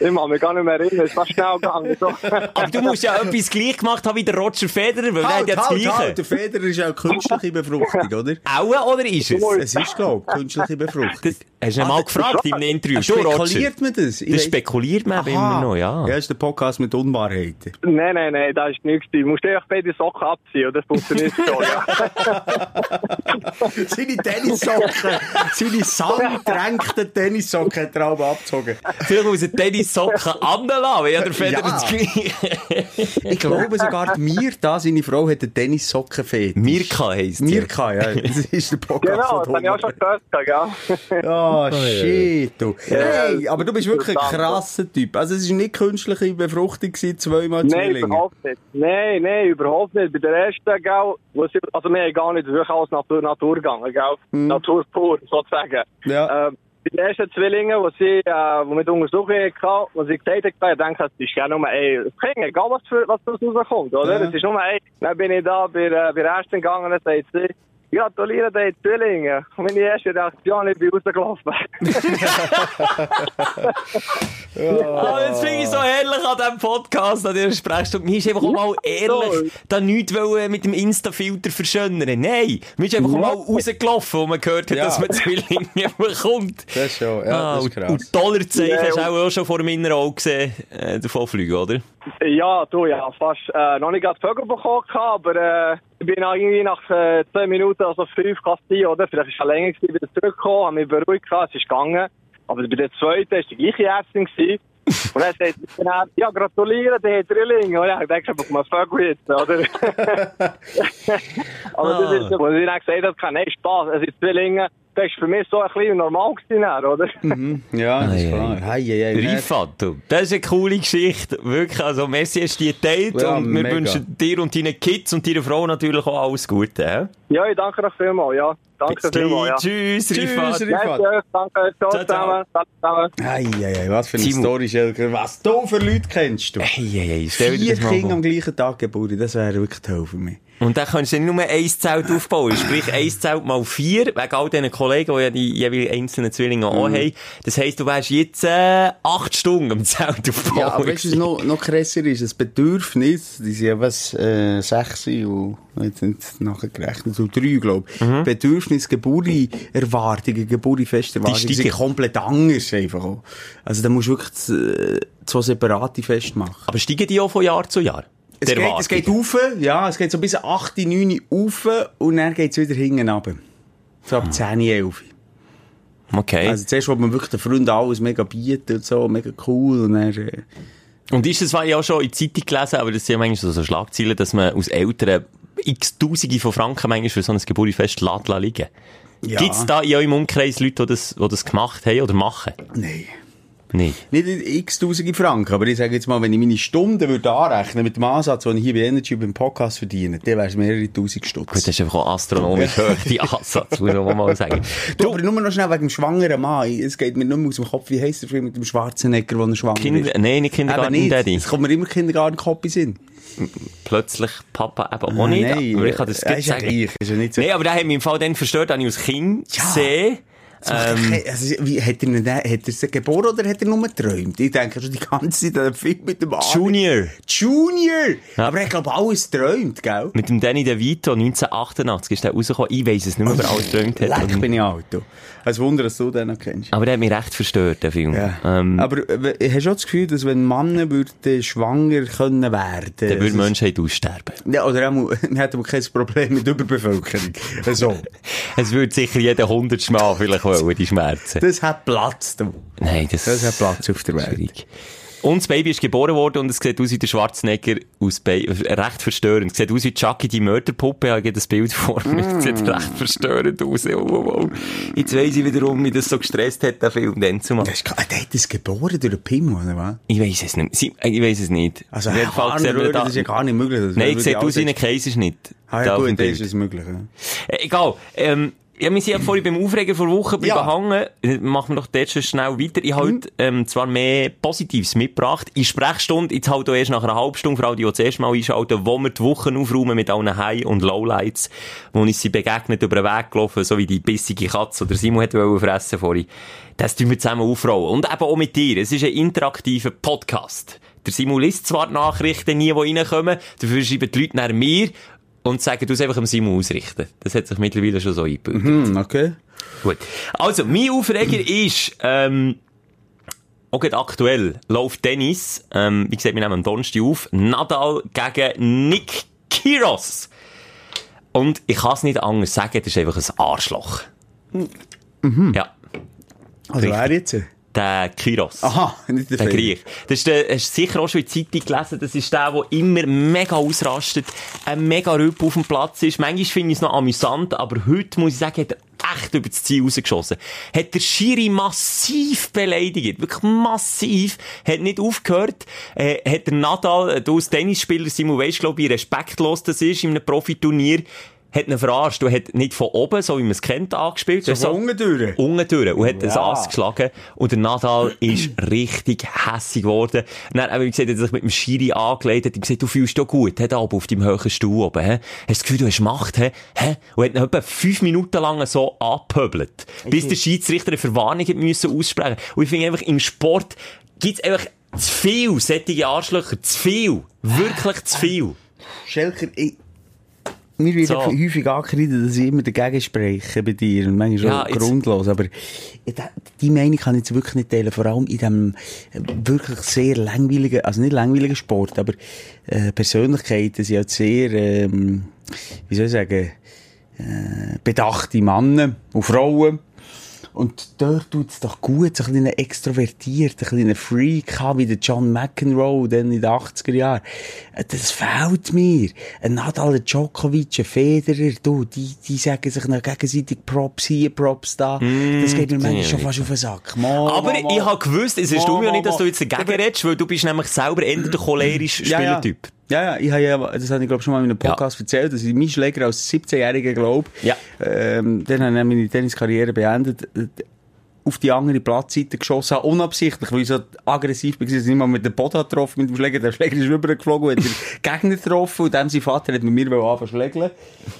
ich kann mich gar nicht mehr erinnern, es war schnell gegangen. So. Aber du musst ja etwas gleich gemacht haben wie der Roger Federer, weil der hat ja das halt, Gleiche. halt. Der Feder ist auch künstliche Befruchtung, oder? Oder ist es? Es ist, glaube ich, künstliche Befruchtung. Das, hast du ihn mal gefragt im Interview? Du, Roger? Spekuliert man das? Ich Das spekuliert man immer noch, ja. Ja, das ist der Podcast mit Unwahrheiten. nein, nein, nein, das ist nichts. Du musst einfach beide Socken abziehen und das funktioniert schon. Ja. Seine Tennissocken, seine sandtränkten Tennissocken hat er auch abgezogen. Vielleicht muss er Tennissocken anlassen, weil ja der Federer Ja. Ich glaube sogar, die Mirta, seine Frau, hat einen Tennissocken-Fetisch. Mirka heisst. Mirka, ja. Das ist der Podcast genau, das habe ich auch schon gehört, gell? Oh, shit, du. Hey, aber du bist wirklich ein krasser Typ. Also, es war nicht künstliche Befruchtung, gewesen, zweimal Nein, Zwillinge. überhaupt nicht. Nein, nein, überhaupt nicht. Bei der ersten, gell, wo sie, also wir haben gar nicht wirklich alles Natur, Natur gegangen, gell? Natur pur, sozusagen. Ja. Ähm, bei den ersten Zwillingen, wo sie, äh, die Untersuchung hatten, wo sie gesagt haben, ich denke, es ist gerne nur, ey, es kann egal was, für, was daraus rauskommt, oder? Ja. Es ist nur, ey, dann bin ich da bei, äh, bei der ersten gegangen und sagt sie, gratuliere den Zwillingen. Meine erste Reaktion, ich bin rausgelaufen. Ah, das finde ich so herrlich an diesem Podcast, an dieser Sprechstunde. Mir ist einfach auch mal ehrlich, da nichts mit dem Insta-Filter verschönern. Nein, mir ist einfach auch mal rausgelaufen, wo man gehört hat, Ja. dass man Zwillinge bekommt. Das ist schon, ah, und, und Dollarzeichen Ja, hast du auch schon vor dem inneren Auge gesehen, äh, davon fliegen, oder? Ja, du, ja, fast äh, noch nicht gerade Vögel bekommen, aber äh, ich bin irgendwie nach äh, 10 Minuten, also 5 Kassi, oder? Vielleicht ist es schon länger gewesen, wieder zurückgekommen, habe mich beruhigt, gehabt, es ist gegangen. Aber bei der zweiten war die gleiche Ärztin. Gewesen. Und dann sagt sie, dann, ja, gratuliere, der Drilling. Und ich denke, ich mal Vögel jetzt, oder? aber das ist, wo sie dann gesagt hat, kein nee, Spaß, es sind Zwillinge. Das ist für mich so ein bisschen normal gewesen, oder? Ja, das ist Ei, klar. Rifat, du. Das ist eine coole Geschichte. Wirklich, also Messi hast die geteilt Ja, und wir mega. wünschen dir und deinen Kids und deiner Frau natürlich auch alles Gute. hä? Ja, ich danke euch vielmals, ja. Danke vielmals, ja. Tschüss, Tschüss, Rifat. Rifat. Danke, danke, ciao, Ciao, ciao. zusammen. Hei, hei, hei, was für eine Simon. Story, Schelker. Was du für Leute kennst du? Hey, stell dir Vier Kinder am gleichen Tag geboren, das wäre wirklich toll für mich. Und dann kannst du nicht nur ein Zelt aufbauen. Sprich, ein Zelt mal vier, wegen all diesen Kollegen, die ja die jeweils einzelnen Zwillinge Mhm. haben. Das heisst, du wärst jetzt äh, acht Stunden am Zelt aufbauen. Ja, aber weißt du, was noch, noch krasser ist? Das Bedürfnis, die sind ja was, äh, sechs und, jetzt sind nachher gerechnet, so drei, glaube ich. Mhm. Bedürfnis, Geburi-Erwartungen, Geburi-Festerwartungen Die sind steigen. komplett anders einfach auch. Also da musst du wirklich z- zwei separate Fest machen. Aber steigen die auch von Jahr zu Jahr? Es geht, es geht rauf, ja, es geht so bis 8, 9 rauf und dann geht es wieder hinten runter. So ab 10, 11. Okay. Also zuerst wollte man wirklich den Freunden alles mega bieten und so, mega cool und dann, äh, Und ist das, was ich auch schon in der Zeitung gelesen aber das sind ja manchmal so, Schlagzeilen, dass man aus Eltern x Tausende von Franken manchmal für so ein Geburtstagsfest lässt liegen. Ja. Gibt's da in eurem Umkreis Leute, die das, die das gemacht haben oder machen? nein. Nicht. Nicht x tausende Franken, aber ich sage jetzt mal, wenn ich meine Stunden würde anrechnen mit dem Ansatz, den ich hier bei Energy beim Podcast verdiene, dann wäre es mehrere tausend Gut, Stutz. das ist einfach auch astronomisch hoch, die Ansatz, muss man mal sagen. Du, aber nur noch schnell wegen dem schwangeren Mann. Es geht mir nur mehr aus dem Kopf, wie heisst der Film mit dem Schwarzenegger, der schwanger Kinder, ist? nein, nicht Eben Kindergarten nicht. Daddy. Es kommt mir immer Kindergarten-Kopf in den Sinn. Plötzlich Papa eben auch nicht. Nein, aber ich kann das er gut ist ja gleich, ist ja nicht so. Nein, aber der hat mich im Fall dann verstört, als ich als Kind gesehen Ähm, also, wie, hat, er hat er sie geboren oder hat er nur geträumt? Ich denke schon die ganze Zeit an den Film mit dem Armin. Junior. Junior! Ja. Aber er hat, glaube alles geträumt, gell? Mit dem Danny DeVito 1988 ist der rausgekommen. Ich weiss es nicht mehr, ob er alles geträumt hat. Leck bin ich alt. Ein Wunder, dass du den noch kennst. Aber der hat mich recht verstört, der Film. Ja. Ähm, Aber äh, hast du auch das Gefühl, dass wenn Männer würden schwanger können werden dann würde also, Menschheit aussterben. Ja, oder man aber kein Problem mit Überbevölkerung. So. Es würde sicher jeder hundertste Mal vielleicht wollen, die Schmerzen. Das hat Platz, du. Nein, das, Das hat Platz auf der Welt. schwierig. Und das Baby ist geboren worden und es sieht aus wie der Schwarzenegger aus Ba- recht verstörend. Es sieht aus wie Chucky, die Mörderpuppe. Ich habe das Bild vor mir. Es sieht recht verstörend aus. Oh, oh, oh. Jetzt weiss ich wiederum, wie das so gestresst hat, der Film dann zu machen. Das ist, der hat das geboren durch einen Pimmel, oder was? Ich weiss es nicht. Sie- Ich weiss es nicht. Also, jeden Fall Harnröhre, da- das ist ja gar nicht möglich. Das Nein, würde sieht aus wie ein Kaiserschnitt. Ah, Da ja, dem gut, Bild. ist es möglich. Ja. Äh, egal. Ähm, ja, wir sind ja vorhin beim Aufregen vor Wochen Ja. behangen. Machen wir doch dort schon schnell weiter. Ich habe Mhm. heute ähm, zwar mehr Positives mitgebracht. In Sprechstunde, jetzt halt auch erst nach einer halben Stunde, für alle, die zuerst mal einschalten, wo wir die Wochen aufräumen mit allen High- und Lowlights, wo uns sie begegnet, über den Weg gelaufen, so wie die bissige Katze oder Simon hat wollen fressen vorhin. Das tun wir zusammen aufrollen. Und eben auch mit dir. Es ist ein interaktiver Podcast. Der Simon liest zwar die Nachrichten nie, die reinkommen, dafür schreiben die Leute nach mir und sagen, du es einfach dem Simon ausrichten. Das hat sich mittlerweile schon so eingebildet. Hm, okay. Gut. Also, mein Aufreger ist, ähm, auch gerade aktuell läuft Tennis, ähm, wie gesagt, wir nehmen am Donnerstag auf, Nadal gegen Nick Kyrgios. Und ich kann es nicht anders sagen, das ist einfach ein Arschloch. Ja, Also Richtig. wer jetzt? Der Kyrgios. Aha, nicht der, Der. Griech. Das ist der, hast du sicher auch schon in der Zeitung gelesen, das ist der, der immer mega ausrastet, ein mega Rüpp auf dem Platz ist. Manchmal finde ich es noch amüsant, aber heute muss ich sagen, hat er echt über das Ziel rausgeschossen. Hat der Schiri massiv beleidigt. Wirklich massiv. Hat nicht aufgehört. Äh, hat der Nadal, äh, du als Tennisspieler, Simon, weisst, glaube ich, wie respektlos das ist in einem Profiturnier. Hat ihn verarscht. Du hat nicht von oben, so wie man es kennt, angespielt. So hast von unten durch und hat das Ja. Ass geschlagen. Und der Nadal ist richtig hässig geworden. Und dann, eben, wie gesagt, hat er sich mit dem Schiri angelegt, hat ihm gesagt, du fühlst dich gut, he, da oben auf deinem höheren Stuhl oben, he? Hast du das Gefühl, du hast Macht, he? he? Und hat ihn etwa fünf Minuten lang so angepöbelt. Bis der Schiedsrichter eine Verwarnung hat müssen aussprechen. Und ich finde einfach, im Sport gibt's einfach zu viel solche Arschlöcher. Zu viel. Wirklich zu viel. Schelker, ich... Mir wird So. häufig angekreidet, dass ich immer dagegen spreche bei dir. Und manchmal Ja, auch grundlos. Aber die Meinung kann ich jetzt wirklich nicht teilen. Vor allem in diesem äh, wirklich sehr langweiligen, also nicht langweiligen Sport, aber äh, Persönlichkeiten sind ja sehr, ähm, wie soll ich sagen, äh, bedachte Männer und Frauen. Und dort tut es doch gut, so ein bisschen extrovertiert, ein kleiner Freak haben, wie der John McEnroe, dann in den 80er Jahren. Äh, Das fehlt mir. Ein Nadal, ein Djokovic, ein Federer, du, die, die sagen sich noch gegenseitig Props hier, Props da. das geht mir manchmal schon fast auf den Sack. Mal, Aber mal, mal. ich habe gewusst, es ist ja mal, nicht, dass du jetzt dagegen redest, weil du bist nämlich selber eher der cholerische Ja, ja. Ja, ja, ich habe ja, das habe ich glaube schon mal in einem Podcast erzählt, dass ich meinen Schläger als 17-Jähriger glaube, Ja. ähm, dann habe ich meine Tenniskarriere beendet, auf die andere Platzseite geschossen habe, unabsichtlich, weil ich so aggressiv war, dass ich nicht mal mit dem Boden getroffen mit dem Schläger, der Schläger ist rübergeflogen und hat den Gegner getroffen und dann sein Vater hat mit mir anfangen schlägeln.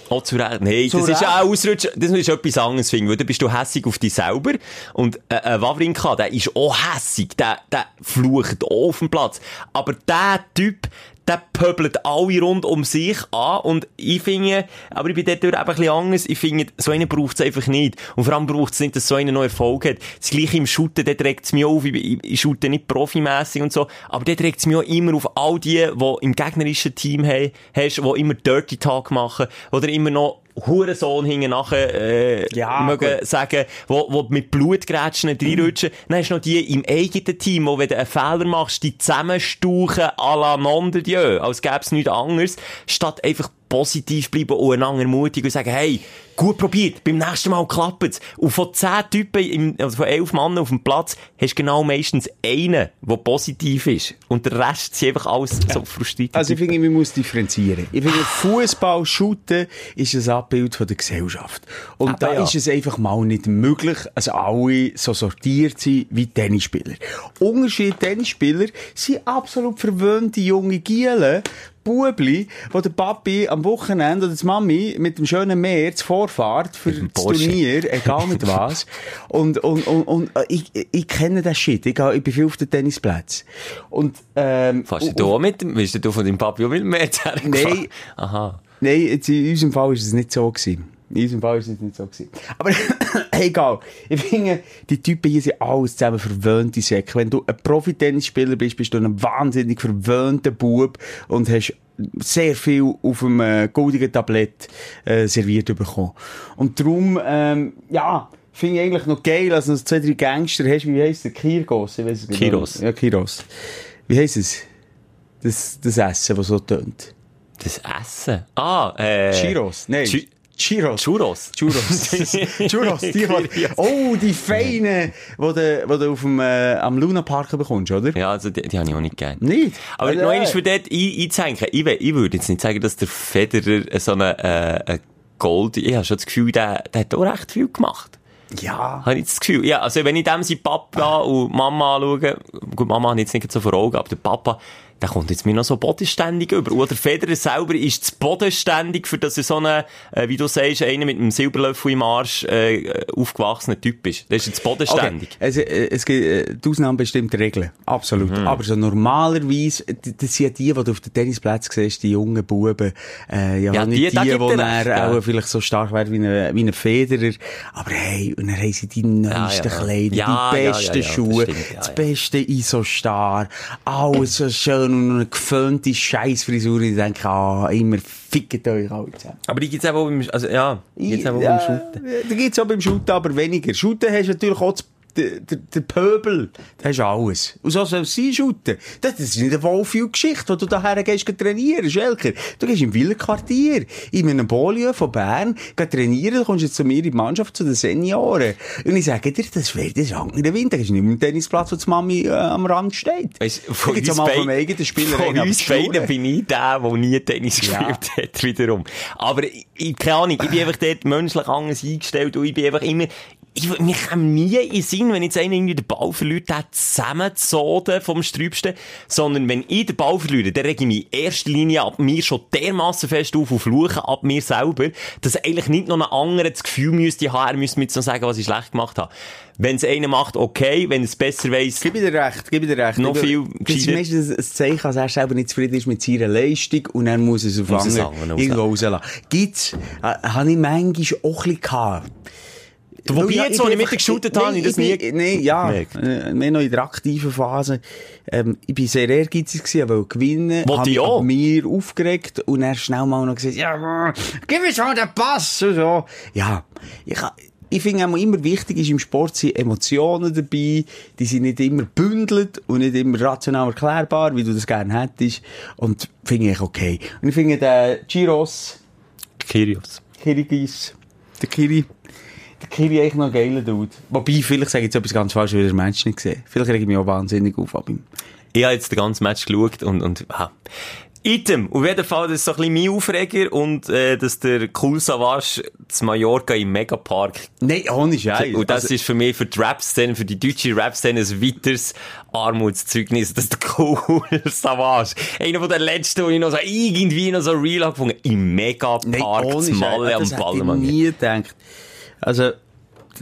Oh, zu Recht. Nein, Zu das ist Recht. ja auch Ausrutsch, das ist etwas anderes, finde ich, weil dann bist du hässig auf dich selber. Und, äh, äh Wawrinka, der ist auch hässig, der, der flucht auch auf dem Platz. Aber der Typ, der pöbelt alle rund um sich an und ich finde, aber ich bin dort eben ein bisschen anders, ich finde, so einen braucht es einfach nicht. Und vor allem braucht es nicht, dass so einer noch Erfolg hat. Das gleiche im Shooten, dort regt es mich auf, ich, ich, ich shoote nicht profimässig und so, aber dort regt es mich auch immer auf all die, die im gegnerischen Team he, hast, die immer Dirty Talk machen, oder immer noch Hurensohn hinten nachher, äh, Ja, mögen gut. sagen, wo, wo mit Blutgrätschen reinrutschen. Dann hast du noch die im eigenen Team, wo, wenn du einen Fehler machst, die zusammenstauchen à la non de Dieu, als gäbe es nichts anderes, statt einfach positiv bleiben und einander ermutigen und sagen, hey, gut probiert, beim nächsten Mal klappt's. Und von zehn Typen, im, also von elf Männern auf dem Platz, hast du genau meistens einen, der positiv ist. Und der Rest sind einfach alles so frustriert. Also ich finde, man muss differenzieren. Ich finde, Fußball, Shooten ist ein Abbild von der Gesellschaft. Und Aber da ja. ist es einfach mal nicht möglich, dass alle so sortiert sind wie Tennisspieler. Unterschied Tennisspieler sind absolut verwöhnte junge Gielen, Bubli, wo der Papi am Wochenende oder die Mami mit dem schönen Meer zur Vorfahrt für das. Turnier, egal mit was. Und, und, und, und äh, ich, ich kenne das Shit. Ich, ich bin viel auf den Tennisplätzen. Und, ähm, Fährst du da mit dem, bist du von deinem Papi auch mit dem hergefahren? Nein. Aha. Nein, jetzt in unserem Fall ist es nicht so gewesen. In unserem Fall ist es nicht so gewesen. Aber egal. Ich finde, die Typen hier sind alles zusammen verwöhnte Säcke. Wenn du ein Profi-Tennisspieler bist, bist du ein wahnsinnig verwöhnter Bub und hast sehr viel auf einem äh, goldigen Tablett äh, serviert bekommen. Und darum, ähm, ja, finde ich eigentlich noch geil, dass du noch zwei, drei Gangster hast. Wie heisst der? Kirgos? Ich es nicht. Kiros. Ja, Kiros. Wie heisst es? Das, das Essen, das so tönt. Das Essen? Ah, äh... Churros, nein. Chi- Churros. Churros. Churros. Churros, die, oh, die feinen, die du, die du auf dem, äh, am Luna Park bekommst, oder? Ja, also die, die habe ich auch nicht gern. Nicht? Aber Also, noch äh, eines für dort ein, einzuhängen. Ich, ich würde jetzt nicht sagen, dass der Federer so eine, äh, Gold, ich habe schon das Gefühl, der, der hat auch recht viel gemacht. Ja. Habe ich das Gefühl. Ja, also wenn ich dem seinen Papa und Mama anschaue, gut, Mama ich jetzt nicht so vor Augen, aber der Papa, der kommt jetzt mir noch so bodenständig über. Und der Federer selber ist zu bodenständig, für dass er so ein, äh, wie du sagst, einer mit einem Silberlöffel im Arsch, äh, aufgewachsener Typ ist. Der ist jetzt Okay. bodenständig. Es, äh, es gibt, äh, die Ausnahmen bestimmt die Regeln. Absolut. Mhm. Aber so normalerweise, das sind die, die du auf den Tennisplatz siehst, die jungen Buben, äh, ja, Ja, nicht die- die, da die, die er dann recht, ja. auch vielleicht so stark werden wie ein, wie ein Federer. Aber hey, und dann haben sie die neuesten ja. Kleider, Ja, die ja, ja, besten ja, das Schuhe, stimmt, das beste Isostar, alles so schön und eine geföhnte Scheissfrisur. Ich denke, ah, immer fickt euch alle zusammen. Aber die gibt's auch beim, also, ja, die gibt's auch Ja, beim Shooten. Da gibt's auch beim Shooten aber weniger. Shooten hast du natürlich auch der, der, der Pöbel, das hast alles. Und so soll es sein, shooten. Das ist nicht eine Wohlfühlgeschichte, wo du daher gehst, geh trainieren, Schelker. Du gehst im Villenquartier, in einem Bolio von Bern, geh trainieren, du kommst jetzt zu mir in die Mannschaft, zu den Senioren. Und ich sage dir, das wäre das andere Wind. Da gehst du nicht mehr am Tennisplatz, wo die Mami äh, am Rand steht. Weißt, da von auch uns mal vom beiden- eigenen Spieler Von uns beiden bin ich der, der nie Tennis Ja. gespielt hat, wiederum. Aber ich, ich, keine Ahnung, ich bin einfach dort menschlich anders eingestellt und ich bin einfach immer, ich, mir kam nie in den Sinn, wenn jetzt einer irgendwie den Ball verliert, der zusammenzogen vom Strübsten, sondern wenn ich den Ball verliere, dann rege ich mich in erster Linie ab mir schon dermassen fest auf und fluche ab mir selber, dass eigentlich nicht noch ein anderer das Gefühl müsste haben, er müsste mir jetzt noch sagen, was ich schlecht gemacht habe. Wenn es einer macht, okay, wenn es besser weiss, Gib dir recht, gib dir recht. Noch Ich- viel Das ist meistens ein Zeichen, dass er selber nicht zufrieden ist mit seiner Leistung und dann muss es auf Muss andere irgendwo rauslassen. Gibt's, äh, habe ich manchmal auch ein bisschen gehabt. Wobei Ja, jetzt, wo ich bin mit dir geshootet habe, ich das nie Nein, ja, gemerkt. äh, mehr noch in der aktiven Phase. Ähm, ich bin sehr ehrgeizig gewesen, aber gewinnen. Habe ich mich ab mir aufgeregt und dann schnell mal noch gesagt, ja, gib mir schon den Pass und so. Ja, ich, ich finde auch immer wichtig ist im Sport sind Emotionen dabei, die sind nicht immer bündelt und nicht immer rational erklärbar, wie du das gerne hättest. Und finde ich okay. Und ich finde den Giros, Kyrios. Kirigis, der Kiri, der Kiri eigentlich noch ein geiler Dude. Wobei, vielleicht sage ich jetzt etwas ganz falsch, weil ich den Mensch nicht gesehen Vielleicht rege ich mich auch wahnsinnig auf ab ihm. Ich habe jetzt den ganzen Match geschaut und, und, ah. Item. Auf jeden Fall, das ist so ein bisschen mein Aufreger und, äh, dass der Cool Savage zu Mallorca im Megapark Nein, ohne Scheiß. Und das Also, ist für mich, für die Rap-Szene, für die deutsche Rap-Szene ein weiteres Armutszeugnis, dass der Cool Savage, einer von den letzten, wo ich noch so irgendwie noch so real habe gefunden, im Megapark nein, ohne zu Scheiß. Malle am Das hätte ich Ballermann. nie gedacht. Also,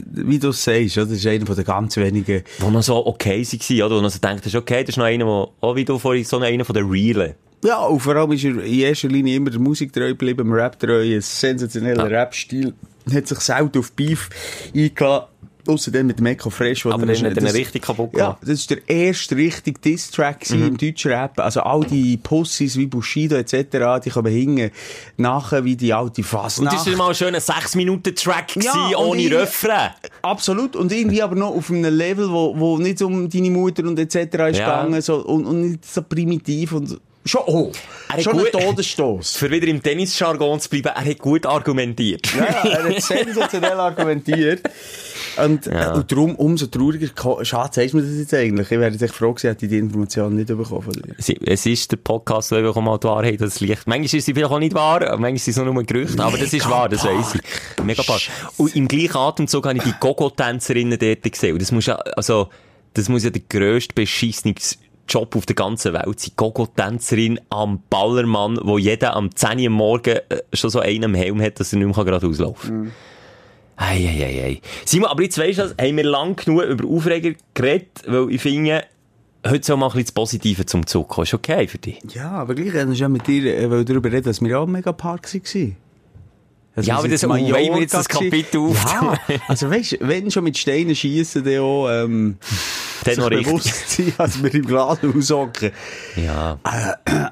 wie du sagst, oder? das ist einer von den ganz wenigen. Wo noch so okay war, oder? Wo noch so denkt, das ist okay, das ist noch einer, der, auch wie du vorhin, so einer von den Realen. Ja, und vor allem ist er in erster Linie immer der Musik treu geblieben, dem Rap treu, ein sensationeller Ja. Rap-Stil. Hat sich selten auf Beef eingeladen. Außerdem mit dem Echo Fresh. wo Aber dann hat er richtig kaputt Ja, gemacht. das ist der erste richtige Diss-Track Mhm. im deutschen Rap. Also all die Pussys wie Bushido etc., die kommen hingen nachher wie die alte Und Fasnacht. das war mal ein schöner 6-Minuten-Track Ja, und ohne ich- Refrain. Absolut. Und irgendwie aber noch auf einem Level, wo, wo nicht um deine Mutter und etc. ist Ja. gegangen, so, und, und nicht so primitiv und schon, oh, Er hat schon ein Todesstoß. Für wieder im Tennis-Jargon zu bleiben, er hat gut argumentiert. Ja, er hat sensationell argumentiert. Und, Ja. äh, und darum umso trauriger, schade, sagst du mir das jetzt eigentlich? Ich wäre jetzt echt froh gewesen, hätte ich die Information nicht bekommen von dir. Sie- Es ist der Podcast, der einfach mal die Wahrheit das Licht. Manchmal ist sie vielleicht auch nicht wahr, manchmal sind es nur Gerüchte, aber das ist wahr, das weiss ich. Mega Park. Und im gleichen Atemzug habe ich die Gogo-Tänzerinnen dort gesehen. Und das muss ja, also, das muss ja der grösste beschissene Job auf der ganzen Welt sein. Gogo-Tänzerin am Ballermann, wo jeder am 10 Uhr Morgen äh, schon so einen am Helm hat, dass er nicht mehr gerade auslaufen kann. Ei, ei, ei, ei. Simon, aber jetzt weisst du, haben wir lang genug über Aufreger geredet, weil ich finde, heute soll mal ein bisschen das Positive zum Zug kommen. Ist okay für dich? Ja, aber gleich, ich ja mit dir äh, darüber reden, dass wir ja auch im Megapark waren. Also Ja, wir aber das- wollen wir jetzt das. Kapitel auftun? Ja, also weißt du, wenn schon mit Steinen schiessen, dann auch, ähm, Dann noch richtig. bewusst sein, dass wir im Glas hocken. Ja.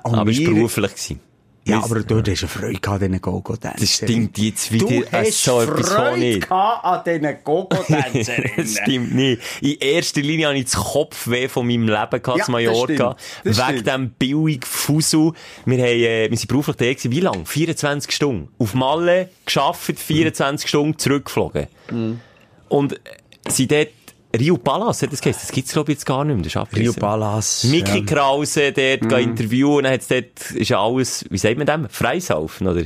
Und aber es war beruflich. Gewesen. Ja, aber du hast eine Freude an diesen Gogo-Tänzern. Das stimmt jetzt Du wieder äh, hast so etwas Freude nicht. an diesen Gogo-Tänzern. das stimmt nicht. In erster Linie hatte ich das Kopfweh von meinem Leben gehabt, Ja, in das Mallorca. stimmt. Das Wegen stimmt. dem billigen Fusel. Wir, haben, äh, wir sind beruflich da gewesen. Wie lang? 24 Stunden. Auf Malle geschafft, 24 Stunden zurückgeflogen. Mhm. Und äh, sind dort Rio Palas, hat das geheißen? Das gibt's glaube ich jetzt gar nicht mehr. Das ist Rio abgerissen. Palas. Mickey ja. Krause dort Mhm. interviewen, dann hat's dort, ist ja alles, wie sagt man dem? Freisaufen, oder?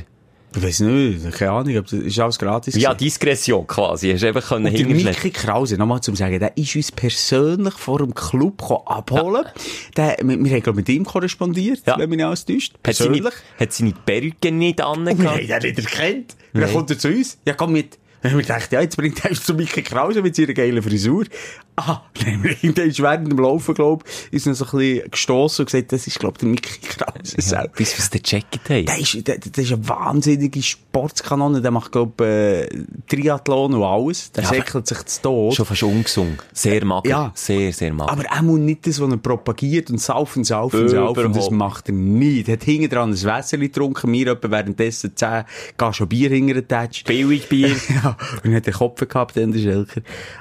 Ich weiss nicht, keine Ahnung, aber das ist alles gratis. Ja. Diskretion quasi. Hast einfach können Und der. Mickey Krause, nochmal zum sagen, der ist uns persönlich vor dem Club gekommen abholen. Der, wir, wir haben, glaube mit ihm korrespondiert, Ja. wenn mich nicht alles täuscht. Hat seine, Persönlich. hat seine Perücke nicht Und wir angehabt? haben den nicht erkannt. Dann kommt er zu uns. Ja, komm mit. Dann haben wir gedacht, ja, jetzt bringt er uns zu Mickey Krause mit seiner geilen Frisur. Ah, dann haben wir ist während dem Laufen, glaub ich, ist noch so ein bisschen gestossen und gesagt, das ist, glaub ich, der Mickey Krause Ja, selber. bis es den gecheckt haben. Der ist, der, der ist eine wahnsinnige Sportskanone. Der macht, glaub äh, Triathlon und alles. Der Ja, säckelt sich zu Tod. Schon fast ungesund. Sehr mager. Ja. Sehr, sehr mager. Aber er muss nicht das, was er propagiert und saufen, saufen, saufen. Und das macht er nicht. Er hat hinten dran ein Wässer getrunken. Etwa währenddessen 10 Glas schon Bier hintergetatscht. Billig Bier. ja. Und hat den Kopf gehabt, der Schelker.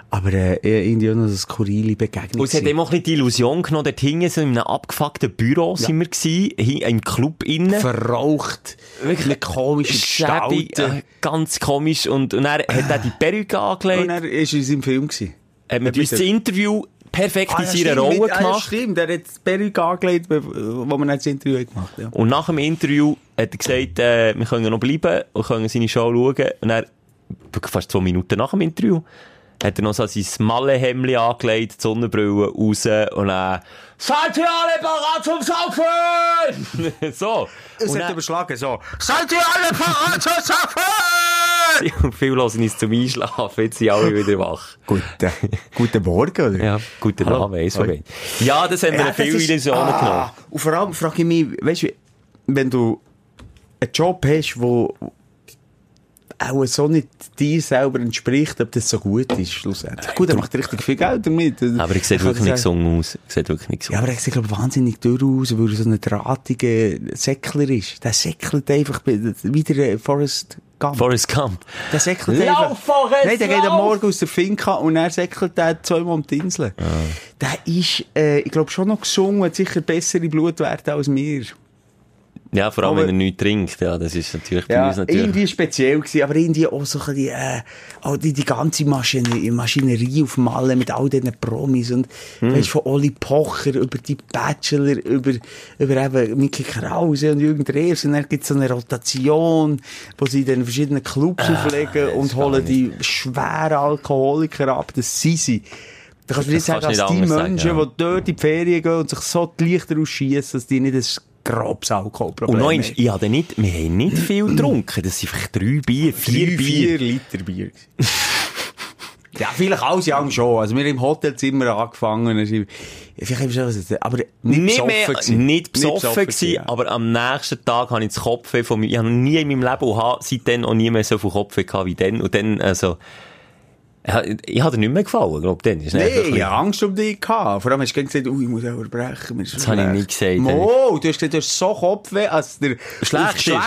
Aber, äh, irgendwie auch noch eine skurrile Begegnung. Und es hat immer auch ein bisschen die Illusion genommen, dort hinten so in einem abgefuckten Büro sind wir gewesen, im Club innen. verraucht. Wirklich eine komische Schäbig, Gestalt. äh, ganz komisch. Und, und er hat er die Perücke angelegt, Und er ist in seinem Film gewesen. hat mit uns das Interview perfekt in ja, seiner stimmt, Rolle mit- ah, ja, gemacht. stimmt, er hat das Perücke angelegt, wo man das Interview hat gemacht ja. Und nach dem Interview hat er gesagt, äh, wir können noch bleiben und können seine Show schauen. Und er, fast zwei Minuten nach dem Interview, hat er noch so sein Malle-Hemdli angelegt, die Sonnenbrille raus und dann, seid ihr alle bereit zum Saufen? so. Es Und hat dann- überschlagen, so. Seid ihr alle parat zum Saufen? und viele hören uns zum Einschlafen, jetzt sind alle wieder wach. Guten, guten Morgen, oder? Ja, guten Hallo. Abend, Hoi. okay. Ja, das haben wir Ja, viele Illusionen genommen. ah, Und vor allem frage ich mich, weißt du, wenn du einen Job hast, wo auch so nicht dir selber entspricht, ob das so gut ist, schlussendlich. Gut, er macht richtig viel Geld damit. Aber ich sehe kann wirklich nicht gesungen aus. Ich sehe wirklich nicht Ja, gesungen aber er sieht, glaube ich, wahnsinnig durch aus, weil er so ein drahtiger Säckler ist. Der säckelt einfach bei- wie der äh, Forrest Gump. Forrest Gump. der säckelt Lauf, einfach. Forrest, Nein, der geht am! Morgen aus der Finca und er säckelt der zweimal um die Insel. Der ist, äh, ich glaube, schon noch gesungen, hat sicher bessere Blutwerte als wir. Ja, vor allem, Aber- wenn er nichts trinkt. Ja, das ist natürlich bei Ja, uns natürlich. irgendwie speziell gewesen, aber irgendwie auch so bisschen, äh, auch die, die ganze Maschinerie, Maschinerie auf Malle mit all diesen Promis und, Hm. weisst, von Oli Pocher über die Bachelor, über, über eben Mickey Krause und Jürgen Dreers und dann gibt's so eine Rotation, wo sie dann verschiedene Clubs auflegen und holen die schweren Alkoholiker ab, das sind sie. Da kannst du nicht Das sagen, dass die Menschen, sagen, ja. die dort in die Ferien gehen und sich so die Lichter ausschießen, dass die nicht ein grobes Alkoholproblem Und eins, ich habe nicht, wir haben nicht viel getrunken. Das sind vielleicht drei Bier, vier Drei, Bier. vier Liter Bier. ja, vielleicht alles Jahr schon. Also, wir haben im Hotelzimmer angefangen. Vielleicht haben wir schon, aber nicht, Nicht besoffen mehr, gewesen. nicht besoffen gewesen, ja. aber am nächsten Tag habe ich das Kopfweh von mir, ich habe nie in meinem Leben und habe seitdem auch nie mehr so viel Kopfweh gehabt wie dann. Und dann, also, ich dir nicht mehr gefallen, glaube ich, dann. Ist einfach ein Nee, ich hatte Angst um dich. Gehabt. Vor allem hast du gesagt, ui, ich muss auch brechen. Das habe ich nicht gesagt. Mo, du hast gesagt, du hast so Kopfweh, als der Schlecht ist, ja.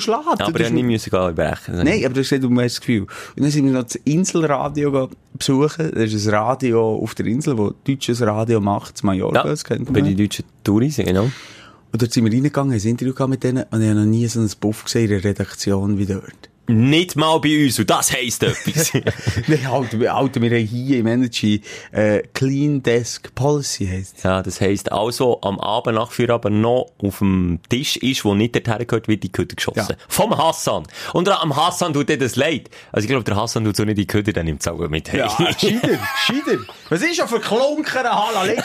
Schlägt. aber ich habe nicht müssen gehen brechen. Nein, aber du hast gesagt, du hast das Gefühl. Und dann sind wir noch das Inselradio besuchen. Das ist ein Radio auf der Insel, das deutsches Radio macht, das Mallorca, Ja, das kennt bei man. den deutschen Touris, genau. Und dort sind wir reingegangen, haben ein Interview mit denen und ich habe noch nie so ein Buff gesehen in der Redaktion wie dort. Nicht mal bei uns. Und das heisst etwas. Nein, Alter, wir- Alter, wir haben hier im Energy äh, Clean Desk Policy heisst. ja, das heisst also, am Abend nach Feierabend noch auf dem Tisch ist, wo nicht dorthin gehört, wird die Kütte geschossen. Ja. Vom Hassan. Und am Hassan tut dir das leid. Also ich glaube, der Hassan tut so nicht die Kütte, dann nimmt es auch mit. Ja, Scheider, Scheider. Was ist schon für Klunker Hala liegen?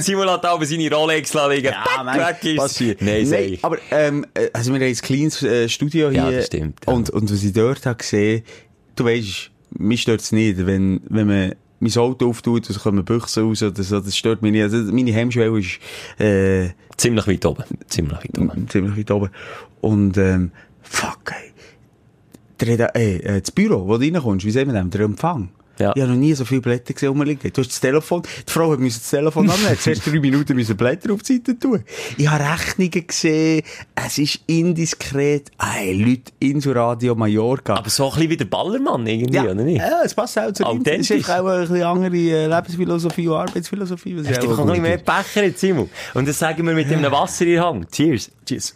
Simon hat aber seine Rolex liegen. Ja, Back, weg ist. passiert. Nein, Nein, aber ähm, äh, also wir haben ein kleines äh, Studio hier. Ja, das stimmt. Und, und was ich dort habe gesehen, du weisst, mich stört es nicht, wenn, wenn man mein Auto auftut, dann kommen Büchse raus oder so, das stört mich nicht. Also meine Hemmschwelle ist äh, Ziemlich weit oben. Ziemlich weit oben. ziemlich weit oben. Und ähm, fuck, ey. Der, ey, äh, das Büro, wo du reinkommst, wie sehen wir das? Der Empfang. Ja. Ich habe noch nie so viele Blätter gesehen rumliegen. Du hast das Telefon, die Frau hat das Telefon annehmen. Zuerst drei Minuten müssen Blätter auf die Seite tun. Ich habe Rechnungen gesehen. Es ist indiskret. Ey, Leute, Insoradio Mallorca. Aber so ein bisschen wie der Ballermann irgendwie, ja, oder nicht? ja, es passt auch zu ihm. Authentisch. ist auch eine bisschen andere äh, Lebensphilosophie und Arbeitsphilosophie. was Hast ich du einfach ein bisschen mehr. Becher jetzt, Simon? Und das sagen wir mit einem Wasser in der Hand. Cheers. Cheers.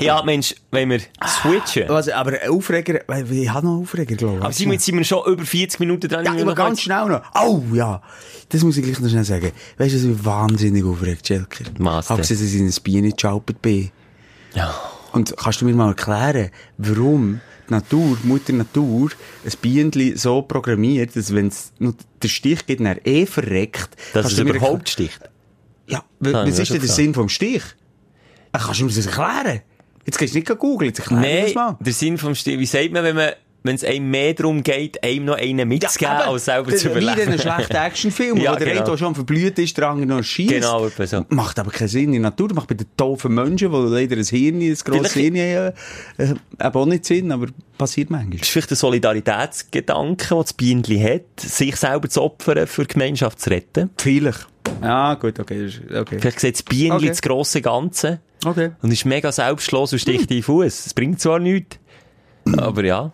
Ja, Mensch, wenn wir switchen. Was, aber ein Aufreger, ich habe noch Aufreger, glaube ich. Aber Simon, jetzt sind wir schon über 40 Minuten dran. Ja, aber ganz schnell noch. Oh, ja. Das muss ich gleich noch schnell sagen. Weißt du, was mich wahnsinnig aufregt, Schelker? Denn? Hab gesehen, dass ich in ein Bienen geschaupert bin. Ja. Und kannst du mir mal erklären, warum die Natur, Mutter Natur, ein Bienenli so programmiert, dass wenn es noch den Stich gibt, dann eh verreckt. Dass es überhaupt sticht. Ja, Ah, was ist denn der. Sinn vom Stich? Äh, Kannst du mir das erklären? Jetzt gehst du nicht googeln, jetzt erklär mir das mal. der Sinn vom Stich, wie sagt man, wenn man, wenn es einem mehr darum geht, einem noch einen mitzugeben, eben. als selber zu Wie in überleben. einem schlechten Actionfilm, Ja, wo der genau. eine, der schon verblüht ist, der andere noch schießt. Genau, so. Macht aber keinen Sinn in der Natur. Macht bei den doofen Menschen, die leider ein Hirn, ein grosses Hirn haben, äh, eben auch nicht Sinn, aber passiert manchmal. Das ist vielleicht ein Solidaritätsgedanke, den das Bienenli hat, sich selber zu opfern, für die Gemeinschaft zu retten. Vielleicht. Ja, gut, okay. das ist- okay. Vielleicht sieht das Bienenli Okay. das grosse Ganze okay. und ist mega selbstlos und sticht in den Fuß. Das bringt zwar nichts, aber ja.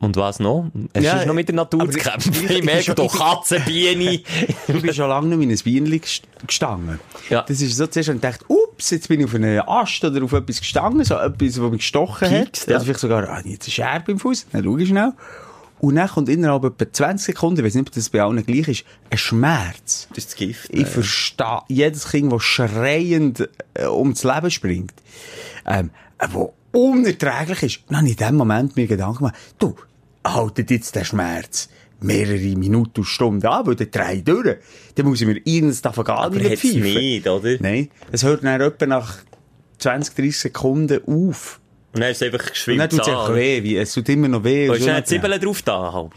Und was noch? Es Ja, ist noch mit der Natur zu ich- kämpfen. ich- Ich ich- merke ich- doch Katzen, Biene. Du bist schon lange nicht in ein Bienenli gest- gestanden. Ja. Das ist so, zuerst ich gedacht, ups, jetzt bin ich auf einen Ast oder auf etwas gestanden, so etwas, was mich gestochen Piekst, hat. ja. Also vielleicht sogar, ah, jetzt eine Scherbe im Fuß. Dann schau ich schnell. Und dann kommt innerhalb etwa 20 Sekunden, ich weiß nicht, ob das bei allen gleich ist, ein Schmerz. Das ist das Gift. Ich verstehe jedes Kind, das schreiend äh, ums Leben springt, ähm, äh, wo unerträglich ist. Dann habe ich in dem Moment mir Gedanken gemacht, du, haltet jetzt den Schmerz mehrere Minuten und Stunden an, weil der drei durch. Dann muss ich mir irgendwas davon gar nicht pfeifen. nicht, oder? Nein, es hört dann etwa nach 20, 30 Sekunden auf. Und dann ist es einfach Und geschwimmt. dann tut es einfach weh, wie, es tut immer noch weh. Und und ist eine Zwiebeln drauf da, halb.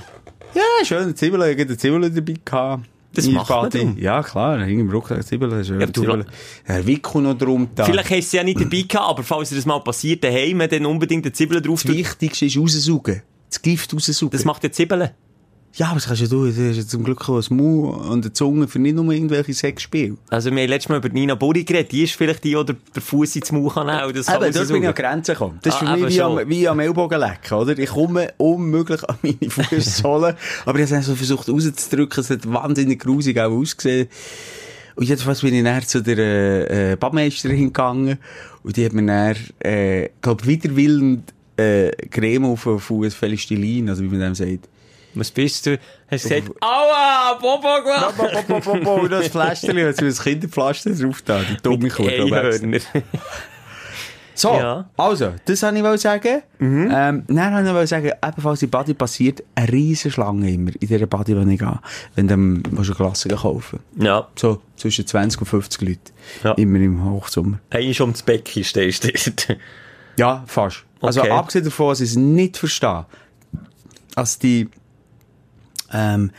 Ja, schön, Zwiebel, ich habe eine Zwiebel dabei gehabt. Das macht man Party. darum. Ja, klar, hing im Rucksack Zwiebeln, ist ja, Zwiebeln. Ein Wickel noch drum da. Vielleicht hast du es ja nicht dabei gehabt, aber falls dir das mal passiert, daheim, dann unbedingt eine Zwiebeln drauf Das. Wichtigste ist raussaugen. Das Gift raussaugen. Das macht ja Zwiebeln. Ja, aber das kannst ja du, du hast ja zum Glück auch ein Maul und eine Zunge für nicht nur irgendwelche Sexspiele. Also, wir haben letztes Mal über Nina Burri geredet. Die ist vielleicht die, die den Fuß ins Maul kann nehmen. Das kann Eben, dort bin ich an Grenzen gekommen. Das ist Ah, für mich wie am, wie am Ellbogen lecken, oder? Ich komme unmöglich an meine Fußsohlen. aber ich habe so versucht rauszudrücken. Es hat wahnsinnig grusig auch ausgesehen. Und jedenfalls bin ich dann zu der äh, Badmeisterin gegangen. Und die hat mir dann, äh, glaub, widerwillend äh, Creme auf den Fuß, Felistilin, also wie man dem sagt. Was bist du? Hast du gesagt, aua, Bobo gemacht? Und das Pflasterchen, hat so ein Kinderpflaster drauf da, die dumme Kuh. So, Ja. also, das wollte ich sagen. Ähm, dann wollte ich sagen, ebenfalls in Body passiert eine riesen Schlange immer in dieser Body, die ich gehe, wenn du du Klasse kaufen Ja, So, zwischen 20 und 50 Leute. Ja. Immer im Hochsommer. eigentlich um das Becken stehst du dort. Ja, fast. Also, Okay. abgesehen davon, dass ich es nicht verstehe, als die, ähm,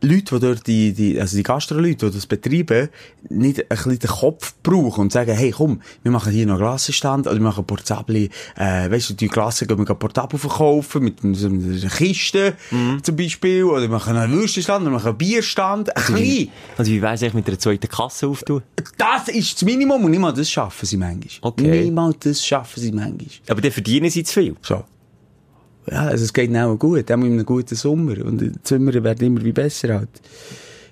Leute, die dort die, die, also die Gastro-Leute, die das betreiben, nicht ein bisschen den Kopf brauchen und sagen, hey, komm, wir machen hier noch einen Glassenstand, oder wir machen Portabli, äh, weißt du, die Glassen gehen wir Portabel verkaufen, mit so einer Kiste, zum Beispiel, oder wir machen einen Würstenstand, oder wir machen einen Bierstand, ein bisschen. Also, wie weiss ich mit einer zweiten Kasse auftun? Das ist das Minimum, und mal das schaffen sie manchmal. Okay. Mal das schaffen sie manchmal. Aber dann verdienen sie zu viel. So. Ja, also es geht auch gut, auch in einem guten Sommer. Und die Sommer werden immer wie besser halt.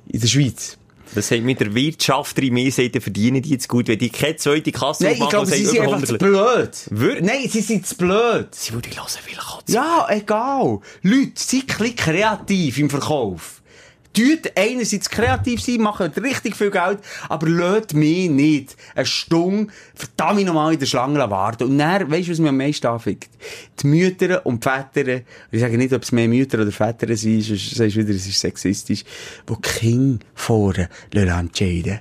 In der Schweiz. Das sagt mit der Wirtschaft drin, mehr sagt, verdienen die jetzt gut, wenn die keine zweite Kasse Nein, ich aufmachen, glaube, sie sind einfach zu 100 blöd. Wirklich? Nein, sie sind zu blöd. Sie würde hören, vielleicht Ja, egal. Leute, seid ein kreativ im Verkauf. Tut einerseits kreativ sein, macht richtig viel Geld, aber lasst mich nicht eine Stunde verdammt nochmal in der Schlange warten. Und dann, weisst du, was mir am meisten anfickt? Die Mütter und die Väter, ich sage nicht, ob es mehr Mütter oder Väter sind, sonst sagst du wieder, es ist sexistisch, die die Kinder vorne entscheiden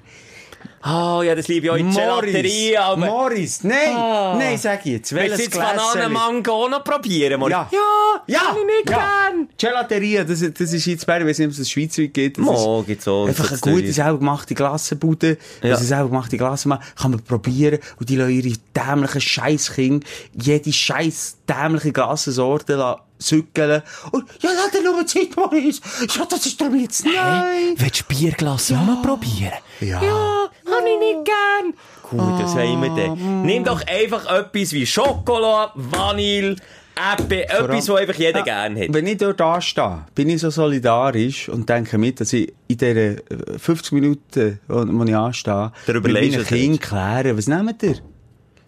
Ah, ja, das liebe ich auch in Gelaterie, aber... Morris, nein, Ah. nein, sag ich jetzt. Willst du jetzt? Bananenmango noch probieren, Morris? Ja. Ja, Ja, kann ich nicht ja. gern. Gelateria, das, das ist jetzt Bern, ich weiß nicht, ob es das Schweizweit gibt. Das ist gibt's auch. Einfach eine gute, selber gemachte Glassenbude. Ja. Selber gemachte Glassen kann man probieren. Und die lassen ihre dämlichen Scheisskinder jede scheiß dämliche Glassensorte la- zückeln. Und, ja, lass dir nur Zeit, Maurice. Ja, das ist doch jetzt, nein. Willst du Bierglas auch noch probieren? Ja. Ja, kann ich nicht gern. Gut, das haben wir dann. Nimm doch einfach etwas wie Schokolade, Vanille, Äpfel, etwas, was einfach jeder gern hat. Wenn ich dort anstehe, bin ich so solidarisch und denke mit, dass ich in diesen äh, 50 Minuten, wo, ich anstehe, mit meinen Kindern klären, was nehmt ihr?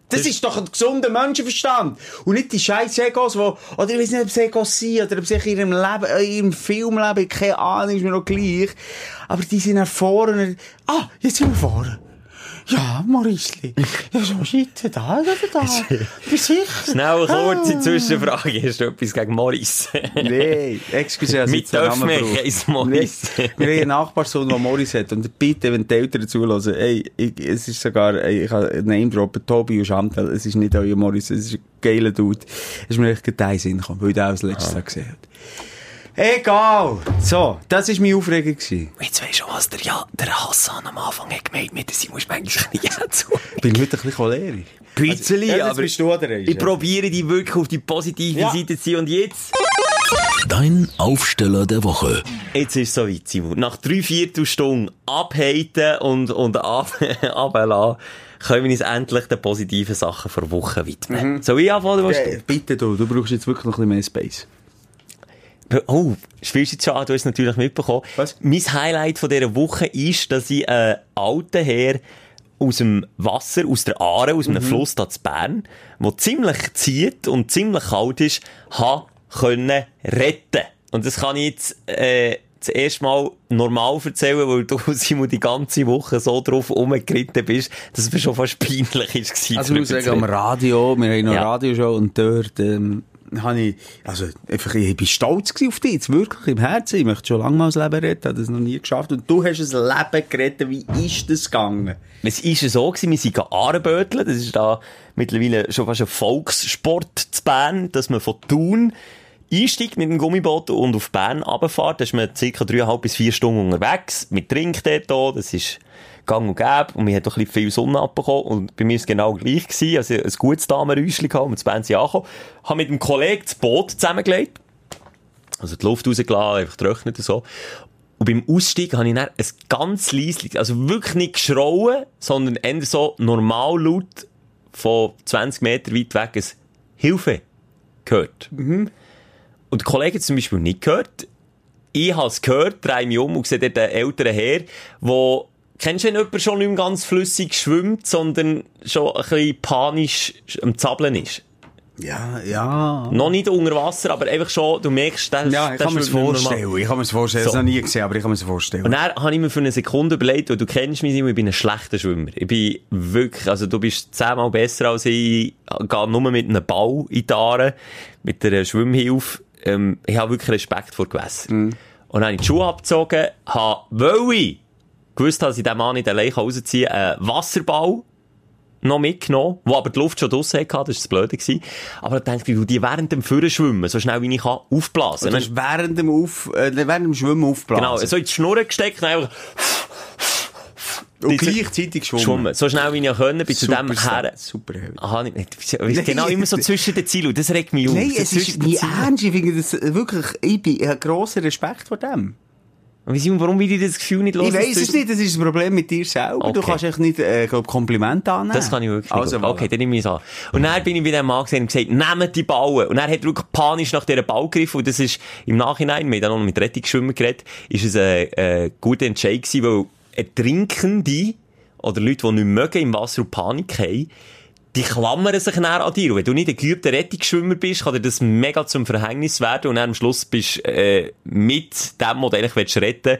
Das, ist doch ein gesunder Menschenverstand. Und nicht die scheiß Egos, wo, oder ich weiß nicht, ob es Egos sind, oder ob sie in ihrem Leben, äh, in ihrem Filmleben, keine Ahnung, ist mir noch gleich. Aber die sind vorne, ah, jetzt sind wir vorne. Ja, Maurice, ja, so shit, da, da, da, Bist sicher? Schnell eine kurze Zwischenfrage. Hast du etwas gegen Morris? Nein, excuse, also Mit Dörfmecher ist Morris. Nee, wir haben einen Nachbarsohn, der Morris hat. Und bitte, wenn die Eltern zulassen, ey, ich, es ist sogar, ey, ich kann Name droppen, Tobi und Chantal, es ist nicht euer Morris, es ist ein geiler Dude. Es ist mir echt gerade in Sinn gekommen, weil ich den auch das letzte Mal gesehen habe. Egal. So, das war meine Aufregung. gewesen. Jetzt weisst du, was der, ja, der Hassan am Anfang hat gemeint mit der Simon Spengler Knie zu. Ich bin heute ein bisschen cholerisch. Bisschen, Ja, jetzt aber bist du oder ich probiere die wirklich auf die positive Ja. Seite zu ziehen. Und jetzt? Dein Aufsteller der Woche. Jetzt ist es soweit, Simon. Nach drei Viertelstunden abhaten und, und ab, ablassen, können wir uns endlich den positiven Sachen vor Wochen widmen. Soll ich anfangen, was Äh, bitte du, du brauchst jetzt wirklich noch ein bisschen mehr Space. Oh, du schon an? Du hast es natürlich mitbekommen. Was? Mein Highlight von dieser Woche ist, dass ich einen alten Herr aus dem Wasser, aus der Aare, aus einem Fluss da zu Bern, der ziemlich zieht und ziemlich kalt ist, habe können retten. Und das kann ich jetzt, äh, das erste Mal normal erzählen, weil du, Simon, die ganze Woche so drauf rumgeritten bist, dass es schon fast peinlich ist. Also ich muss sagen, am Radio, wir haben noch Ja. Radioshow und dort, ähm, habe ich, also, einfach, ich bin stolz auf dich, jetzt wirklich im Herzen. Ich möchte schon lange mal das Leben retten, habe das noch nie geschafft. Und du hast ein Leben gerettet, wie ist das gegangen? Es ja so gewesen, wir sind Ahrenböteln, das ist da mittlerweile schon fast ein Volkssport zu Bern, dass man von Thun einsteigt mit dem Gummiboot und auf Bern runterfährt, da ist man circa dreieinhalb bis vier Stunden unterwegs, mit Trink dort auch, das ist gang und gäbe und wir haben doch ein bisschen viel Sonne abbekommen und bei mir war es genau gleich gewesen, also ein gutes Damenräuschchen gehabt, zu Bern sind angekommen, habe mit dem Kollegen das Boot zusammengelegt, also die Luft rausgelassen, einfach trocknet und so. Und beim Aussteigen habe ich dann ein ganz leislich, also wirklich nicht geschrauen, sondern eher so normal laut von 20 Meter weit weg ein Hilfe gehört. Und der Kollege hat es zum Beispiel nicht gehört. Ich habe es gehört, drehe mich um und sehe dort einen älteren Herr, der, kennst du, wenn jemand schon nicht mehr ganz flüssig schwimmt, sondern schon ein bisschen panisch am Zappeln ist? Ja, ja. Noch nicht unter Wasser, aber einfach schon, du merkst, der Ja, ich kann mir das vorstellen. Ich kann mir das vorstellen. Ich So. habe es noch nie gesehen, aber ich kann mir das vorstellen. Und dann habe ich mir für eine Sekunde überlegt, weil du kennst mich, Simon, ich bin ein schlechter Schwimmer. Ich bin wirklich, also du bist zehnmal besser als ich. Ich gehe nur mit einem Ball in die Aare, mit einer Schwimmhilfe. Ähm, ich habe wirklich Respekt vor Gewässer. Und dann habe ich die Schuhe abgezogen, habe, weil ich gewusst habe, dass ich den Mann nicht allein rausziehen kann, einen Wasserball noch mitgenommen, wo aber die Luft schon draussen hatte, das war das Blöde. Gewesen. Aber dann dachte ich, du die während dem Führen schwimmen, so schnell wie ich kann, aufblasen. du während dem, Auf, äh, während dem Schwimmen aufblasen. Genau, so in die Schnur gesteckt und einfach und gleichzeitig geschwommen. geschwommen. So schnell wie ich können, bis zu dem Super, her. super. Aha, nicht, nicht, genau, immer so zwischen den Zielen. Das regt mich auf. Nein, es ist Zielen. ernst. Ich finde das äh, wirklich, ich bin, ich habe grossen Respekt vor dem. Und Simon, warum will ich das Gefühl nicht los? Ich weiss es nicht, das ist das Problem mit dir selber. Du Okay. kannst echt nicht, äh, glaub, Komplimente annehmen. Das kann ich wirklich Also. Okay, dann nehme ich es an. Und dann bin ich bei dem Mann gesehen und gesagt, nehmt die Ballen. Und er hat wirklich panisch nach dieser Ball gegriffen. Und das ist im Nachhinein, wir haben noch mit Rettungsschwimmer geredet, ist es ein, äh, guter Entscheid gewesen, weil Ertrinkende oder Leute, die nicht mögen im Wasser und Panik haben, die klammern sich näher an dir. Und wenn du nicht ein geübter Rettungsschwimmer bist, kann dir das mega zum Verhängnis werden und dann am Schluss bist äh, mit dem, was du eigentlich willst retten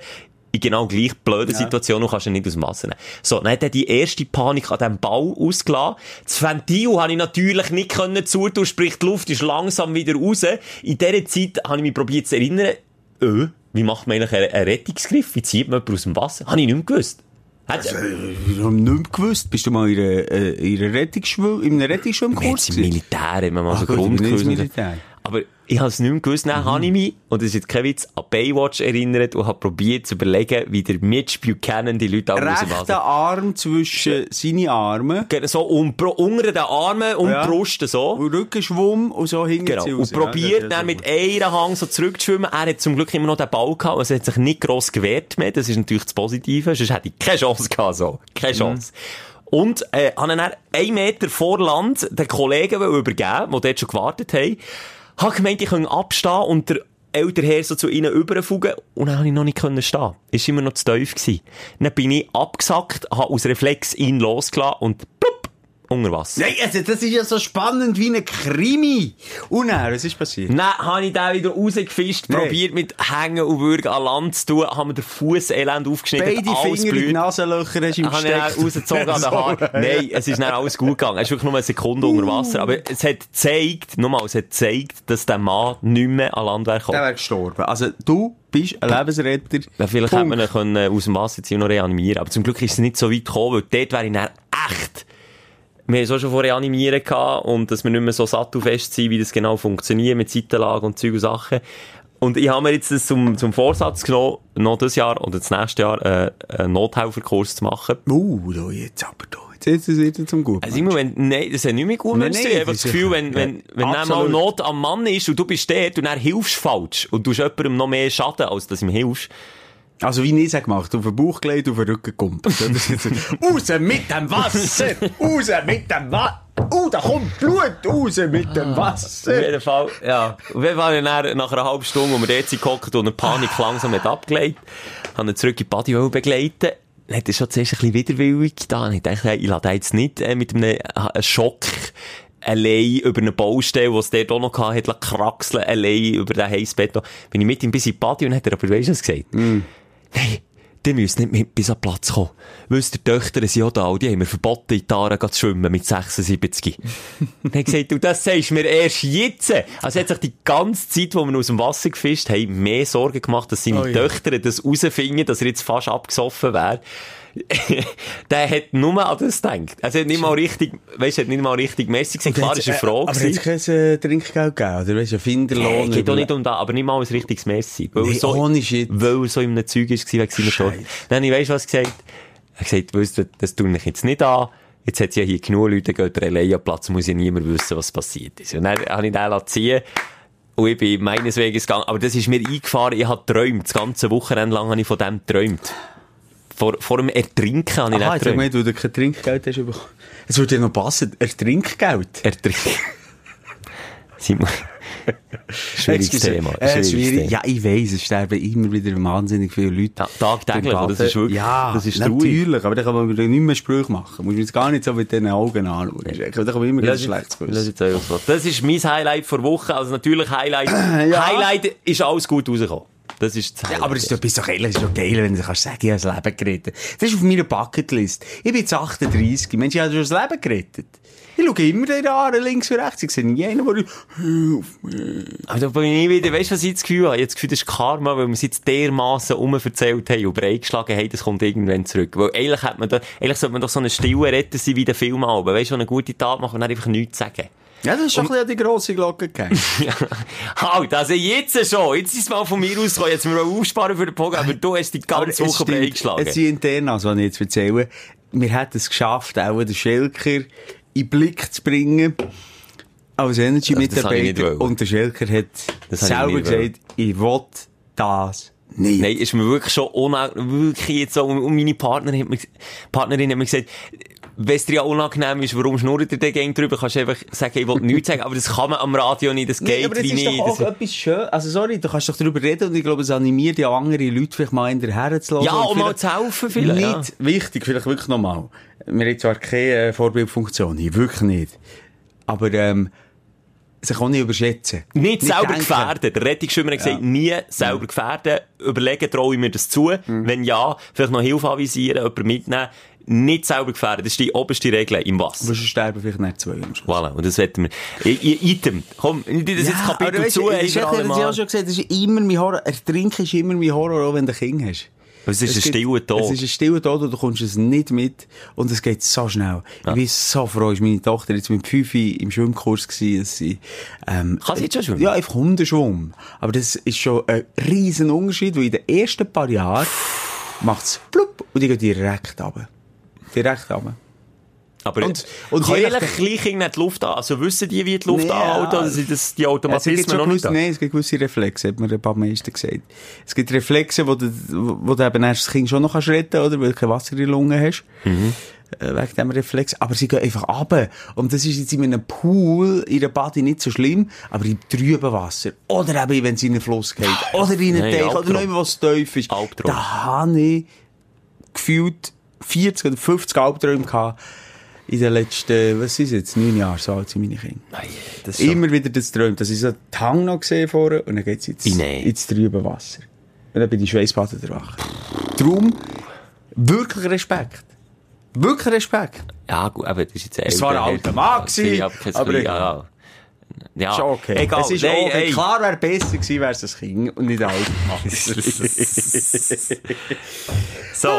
in genau gleich blöden Ja. Situationen und kannst ihn nicht aus dem Wasser nehmen. So, dann hat er die erste Panik an diesem Bau ausgelassen. Das Ventil habe ich natürlich nicht können zutun, sprich die Luft ist langsam wieder raus. In dieser Zeit habe ich mich probiert zu erinnern, äh, wie macht man eigentlich einen, einen Rettungsgriff? Wie zieht man jemanden aus dem Wasser? Habe ich nicht mehr gewusst. Hat, Ich habe nicht gewusst. Bist du mal in einer, äh, in einer Rettungsschwimm, in einem Rettungsschwimmkurs sind im Militär, wir mal so Grundkurs. Aber ich habe es nicht mehr gewusst. Dann habe ich mich, und das ist jetzt kein Witz, an Baywatch erinnert und habe probiert zu überlegen, wie der Mitch Buchanan die Leute alle aus dem Rechter. Arm zwischen seine Arme So um, unter den Armen und Ja. Brust so. und Rückenschwumm und so hinten Genau. Und probiert dann mit einem Hang so zurückzuschwimmen. Er hat zum Glück immer noch den Ball gehabt, also er hat sich nicht gross gewehrt mehr. Das ist natürlich das Positive. Sonst hätte ich keine Chance gehabt, so. Keine Chance. Und, äh, habe dann einen Meter vor Land den Kollegen übergeben, die dort schon gewartet haben. Habe gemeint, ich könnte abstehen und der ältere Herr so zu ihnen überfugen und dann konnte ich noch nicht können stehen. Ist immer noch zu tief gewesen. Dann bin ich abgesackt, habe aus Reflex ihn losgelassen und unter Wasser. Nein, also, das ist ja so spannend wie ein Krimi. Und dann, was ist passiert? Dann habe ich den wieder rausgefischt, Nee. probiert mit Hängen und Würgen an Land zu tun, haben mir den Fuß elend aufgeschnitten, Beide alles Finger in die blüht. Nasenlöcher hast du ihm Habe ich rausgezogen an den Haaren. Nein, es ist dann alles gut gegangen. Es ist wirklich nur eine Sekunde unter Wasser. Aber es hat gezeigt, nochmal, es hat gezeigt, dass der Mann nicht mehr an Land wäre Der gekommen. wäre gestorben. Also, du bist ein Lebensretter. Ja, vielleicht Punkt. hätte man ihn äh, aus dem Wasser ziehen und noch reanimieren Aber zum Glück ist es nicht so weit gekommen, weil dort wäre ich dann echt... Wir haben es auch schon vor Reanimieren gehabt und dass wir nicht mehr so sattelfest sind, wie das genau funktioniert mit Seitenlage und Zeug und Sachen. Und ich habe mir jetzt das zum, zum Vorsatz genommen, noch das Jahr oder das nächste Jahr äh, einen Nothelferkurs zu machen. Uh, da jetzt aber da. Jetzt ist es wieder zum Guten. Also immer, wenn, nein, das ist nicht mehr gut, Nein, nein, ich habe das Gefühl, wenn, wenn, wenn dann mal. Not am Mann ist und du bist dort und dann hilfst falsch und du hast jemandem noch mehr Schaden, als dass ihm hilfst. Also, wie ich es gemacht auf den Bauch gelegt, auf den Rücken gekumpelt. Das ist jetzt- Raus mit dem Wasser! Raus mit dem Wasser! Uh, da kommt Blut raus mit dem Auf Wasser! jeden Fall, ja. Auf jeden Fall, dann, nach einer halben Stunde, wo wir dort gehockt und eine Panik langsam hat abgelegt, haben ihn zurück in die Body begleiten. Dann hat er schon zuerst ein bisschen widerwillig getan. Ich dachte, ich lade jetzt nicht äh, mit einem äh, Schock allein über eine Baustelle, die es dort auch noch hatte, hat kraxeln, allein über den Heissbeton. Bin ich mit ihm bis in die Body und hat er aber, weißt du, was gesagt? Nein, die müssen nicht mit bis an Platz kommen. Wisst ihr, die Töchter sind auch da, die haben mir verboten, in die Aare zu schwimmen mit 76. Dann habe gesagt, du, das sagst du mir erst jetzt. Also hat sich die ganze Zeit, wo wir aus dem Wasser gefischt haben, mehr Sorgen gemacht, dass seine Oh ja. Töchter das rausfinden, dass er jetzt fast abgesoffen wäre. der hat nur an das gedacht. Also er hat nicht mal richtig, weißt du, er hat nicht mal richtig Messi gesagt. Klar, ist eine Frage. Aber gewesen. jetzt kein äh, Trinkgeld gegeben, oder? Weißt du, Finderlohn. Nee, geht doch nicht um das, aber nicht mal ein richtiges Messi. Weil, Nee, er so, ohne Shit. weil er so in einem Zeug war, wegen seiner Schuld. Dann habe ich, weißt du, was gesagt? Er hat gesagt, weisst du, das tue ich jetzt nicht an. Jetzt hat es ja hier genug Leute, geht der den Platz, muss ja niemand wissen, was passiert ist. Und dann habe ich den ziehen und ich bin meines Weges gegangen. Aber das ist mir eingefahren, ich habe geträumt. Das ganze Wochenende lang habe ich von dem geträumt. Vor, vor dem Ertrinken habe ich Aha, nicht geträumt. gemeint, weil du kein Trinkgeld hast bekommen. Es würde ja noch passen, ein Trinkgeld. Ertrinken. Simon. Schwieriges Excuse. Thema. Äh, schwieriges schwierig. Thema. Ja, ich weiss, es sterben immer wieder wahnsinnig viele Leute. Ja, tagtäglich, das ist wirklich, ja, das ist traurig. natürlich, aber da kann man nicht mehr Sprüche machen. Muss man jetzt gar nicht so mit den Augen anschauen. Da kann man immer euch was. Das ist mein Highlight vor Woche. Also natürlich Highlight. Highlight ist alles gut rausgekommen. Das ist das Ja, aber es ist doch, bist doch ehrlich, ist doch geil, wenn du kannst sagen, ich habe das Leben gerettet. Das ist auf meiner Bucketlist. Ich bin jetzt 38. Mensch, ich habe schon das Leben gerettet. Ich schaue immer den Haaren links und rechts. Ich sehe nie einen, der hilf mir. Aber da bin ich wieder, weißt du, was ich das Gefühl habe? Ich habe das Gefühl, das ist Karma, weil wir es jetzt dermassen umverzählt haben und breitgeschlagen haben, das kommt irgendwann zurück. Weil eigentlich hat man da, eigentlich sollte man doch so einen stillen Retter sein wie der Film Weißt du, so eine gute Tat machen und dann einfach nichts sagen. Ja, das ist schon ein bisschen an die grosse Glocke gegangen. halt, also jetzt schon. Jetzt ist es mal von mir ausgekommen. Jetzt müssen wir aufsparen für den Programm, aber du hast die ganze Woche breitgeschlagen. Jetzt sind intern, also, was ich jetzt erzähle, wir hätten es geschafft, auch den Schelker in den Blick zu bringen. Als ich Energy-Mitarbeiter. wollen. Und der Schelker hat Das ich selber wollen. gesagt, ich will das nicht. Nein, ist mir wirklich schon unau wirklich jetzt so, und meine Partnerin hat mir, Partnerin hat mir gesagt, wenn es dir ja unangenehm ist, warum schnurrt ihr den Gang drüber, kannst du einfach sagen, ich will nichts sagen, aber das kann man am Radio nicht, das geht Nee, aber das wie ist nicht. doch auch Das- etwas schön. Also, sorry, du kannst doch darüber reden und ich glaube, es animiert ja andere Leute vielleicht mal in der lassen. ja, um mal zu helfen vielleicht. Ja. Nicht wichtig, vielleicht wirklich nochmal. Wir haben zwar keine äh, Vorbildfunktion hier, wirklich nicht. Aber, ähm, sich auch nicht überschätzen. Nicht selber denken. gefährden. Der Rettungsschwimmer hat gesagt, nie selber gefährden. Überlegen, traue ich mir das zu? Wenn ja, vielleicht noch Hilfe anvisieren, jemanden mitnehmen. Nicht selber gefährden. Das ist die oberste Regel im Wasser. Sonst sterben vielleicht nicht zwei am Schluss. Voilà, und das wetten wir. I- Item. Komm, ich das jetzt Kapitel weisst zu, du, ein das habe ich auch Mal. schon gesagt, das ist immer mein Horror. Ertrinken ist immer mein Horror, auch wenn du ein Kind hast. Es ist ein gibt- stiller Tod. Es ist ein stiller Tod und du kommst es nicht mit und es geht so schnell. Ich bin so froh, ist meine Tochter jetzt mit fünf im Schwimmkurs gewesen, dass sie, ähm, Kann sie jetzt schon schwimmen? Ja, einfach Hundeschwumm. Aber das ist schon ein riesen Unterschied, weil in den ersten paar Jahren macht's plupp und die geht direkt runter. Direkt runter. Aber Und- und kann ehrlich gleich nicht die Luft an? Also wissen die, wie die Luft Nee, anhält, oder sind das die Es gibt Automatismen noch nicht gewisse, da? nein, es gibt gewisse Reflexe, hat mir ein paar Meister gesagt. Es gibt Reflexe, wo du, wo du eben erst das Kind schon noch kannst retten oder weil du kein Wasser in den Lungen hast. Mhm. Äh, wegen diesem Reflex. Aber sie gehen einfach runter. Und das ist jetzt in einem Pool, in einer Body nicht so schlimm, aber im trüben Wasser. Oder eben, wenn sie in einen Fluss geht. Oder in einen Teich. Oder noch immer, was tief ist. Albtraum. Da habe ich gefühlt 40 oder 50 Albträume gehabt. In den letzten, was ist jetzt, neun Jahren, so alt sind meine Kinder. Nein, das. Immer wieder das träumt, dass ich so den Hang noch gesehen vorher und dann geht's ins, Nein. ins trübe Wasser. Und dann bin ich Schweißbaden erwacht. Darum, wirklich Respekt. Wirklich Respekt. Ja, gut, aber das ist jetzt Es war ein alter Mann gewesen, Ja, aber, aber ja, ja. Ja, Ist okay. egal. Es ist Nein, okay. ey. Klar wäre besser gewesen, wäre es ein Kind und nicht ein alter Mann. So,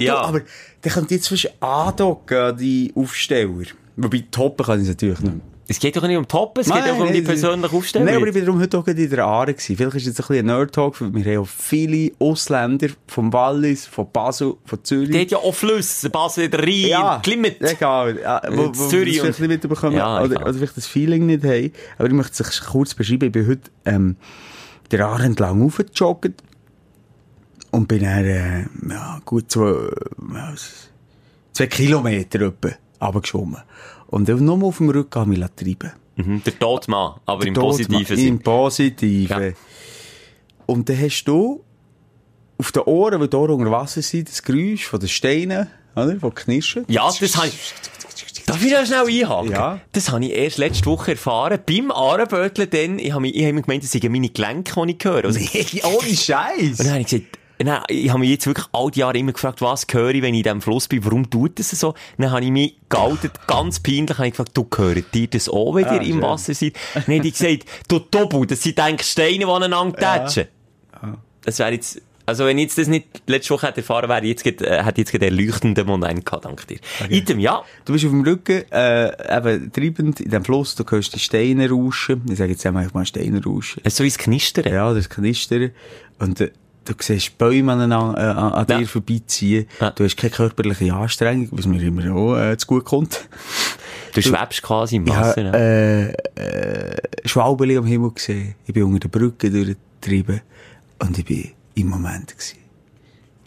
Ja. du, aber der könnte jetzt fast andocken an die Aufsteller. Wobei, toppen kann ich natürlich nicht es geht doch nicht um Toppen, es geht Nein, auch um die persönliche Aufstellung. Nein, aber ich bin darum heute auch in der Aare gewesen. Vielleicht ist jetzt ein bisschen ein Nerd-Talk, weil wir haben auch viele Ausländer vom Wallis, von Basel, von Zürich. Die hat ja auch Flüsse, Basel, der Rhein, ja, Limit. egal. Ja, wo, wo Zürich vielleicht nicht mitbekommen Ja, oder, oder vielleicht das Feeling nicht haben. Aber ich möchte es kurz beschreiben. Ich bin heute ähm, der Aare entlang aufgejoggt und bin dann äh, ja, gut zwei, s- zwei Kilometer etwa runtergeschwommen. Und dann nur auf dem Rücken habe ich mich treiben Mhm, der Todmann, aber im Tod, positiven Mann. Im Sinn. Positiven. Ja. Und dann hast du auf den Ohren, die Ohren unter Wasser sind, das Geräusch von den Steinen, oder? Von knirschen. Ja, das habe ich... Darf ich noch schnell einhaken? Ja. Das habe ich erst letzte Woche erfahren. Beim Ahrenböteln dann, ich habe mich, ich habe mir gemeint, das sind meine Gelenke, die ich höre. Also, Nee, ohne Scheiß. Und dann habe ich gesagt, Nein, ich habe mich jetzt wirklich all die Jahre immer gefragt, was höre ich, wenn ich in diesem Fluss bin, warum tut das so? Dann habe ich mich geoutet, ganz peinlich, habe ich gefragt, du hört dir das auch, wenn ihr im schön. Wasser seid? Dann habe ich gesagt, du Tobu, das sind eigentlich Steine, die aneinander tätschen. Das wäre jetzt, also wenn ich jetzt das nicht letzte Woche hätte erfahren, wäre jetzt, äh, hätte ich jetzt gerade einen erleuchtenden Moment gehabt, dank dir. Item, ja. Du bist auf dem Rücken, äh, eben treibend in dem Fluss, du hörst die Steine rauschen. Ich sage jetzt einfach mal Steine rauschen. Es ist so wie das Knistern. Ja, das Knistern. Und äh, du siehst Bäume an, an, an, Ja. dir vorbeiziehen. Ja. Du hast keine körperliche Anstrengung, was mir immer auch äh, zu gut kommt. Du schwebst quasi im Ich Wasser. habe ne? äh, äh, Schwalbeli am Himmel gesehen. Ich bin unter der Brücke durchgetrieben. Und ich bin im Moment gewesen.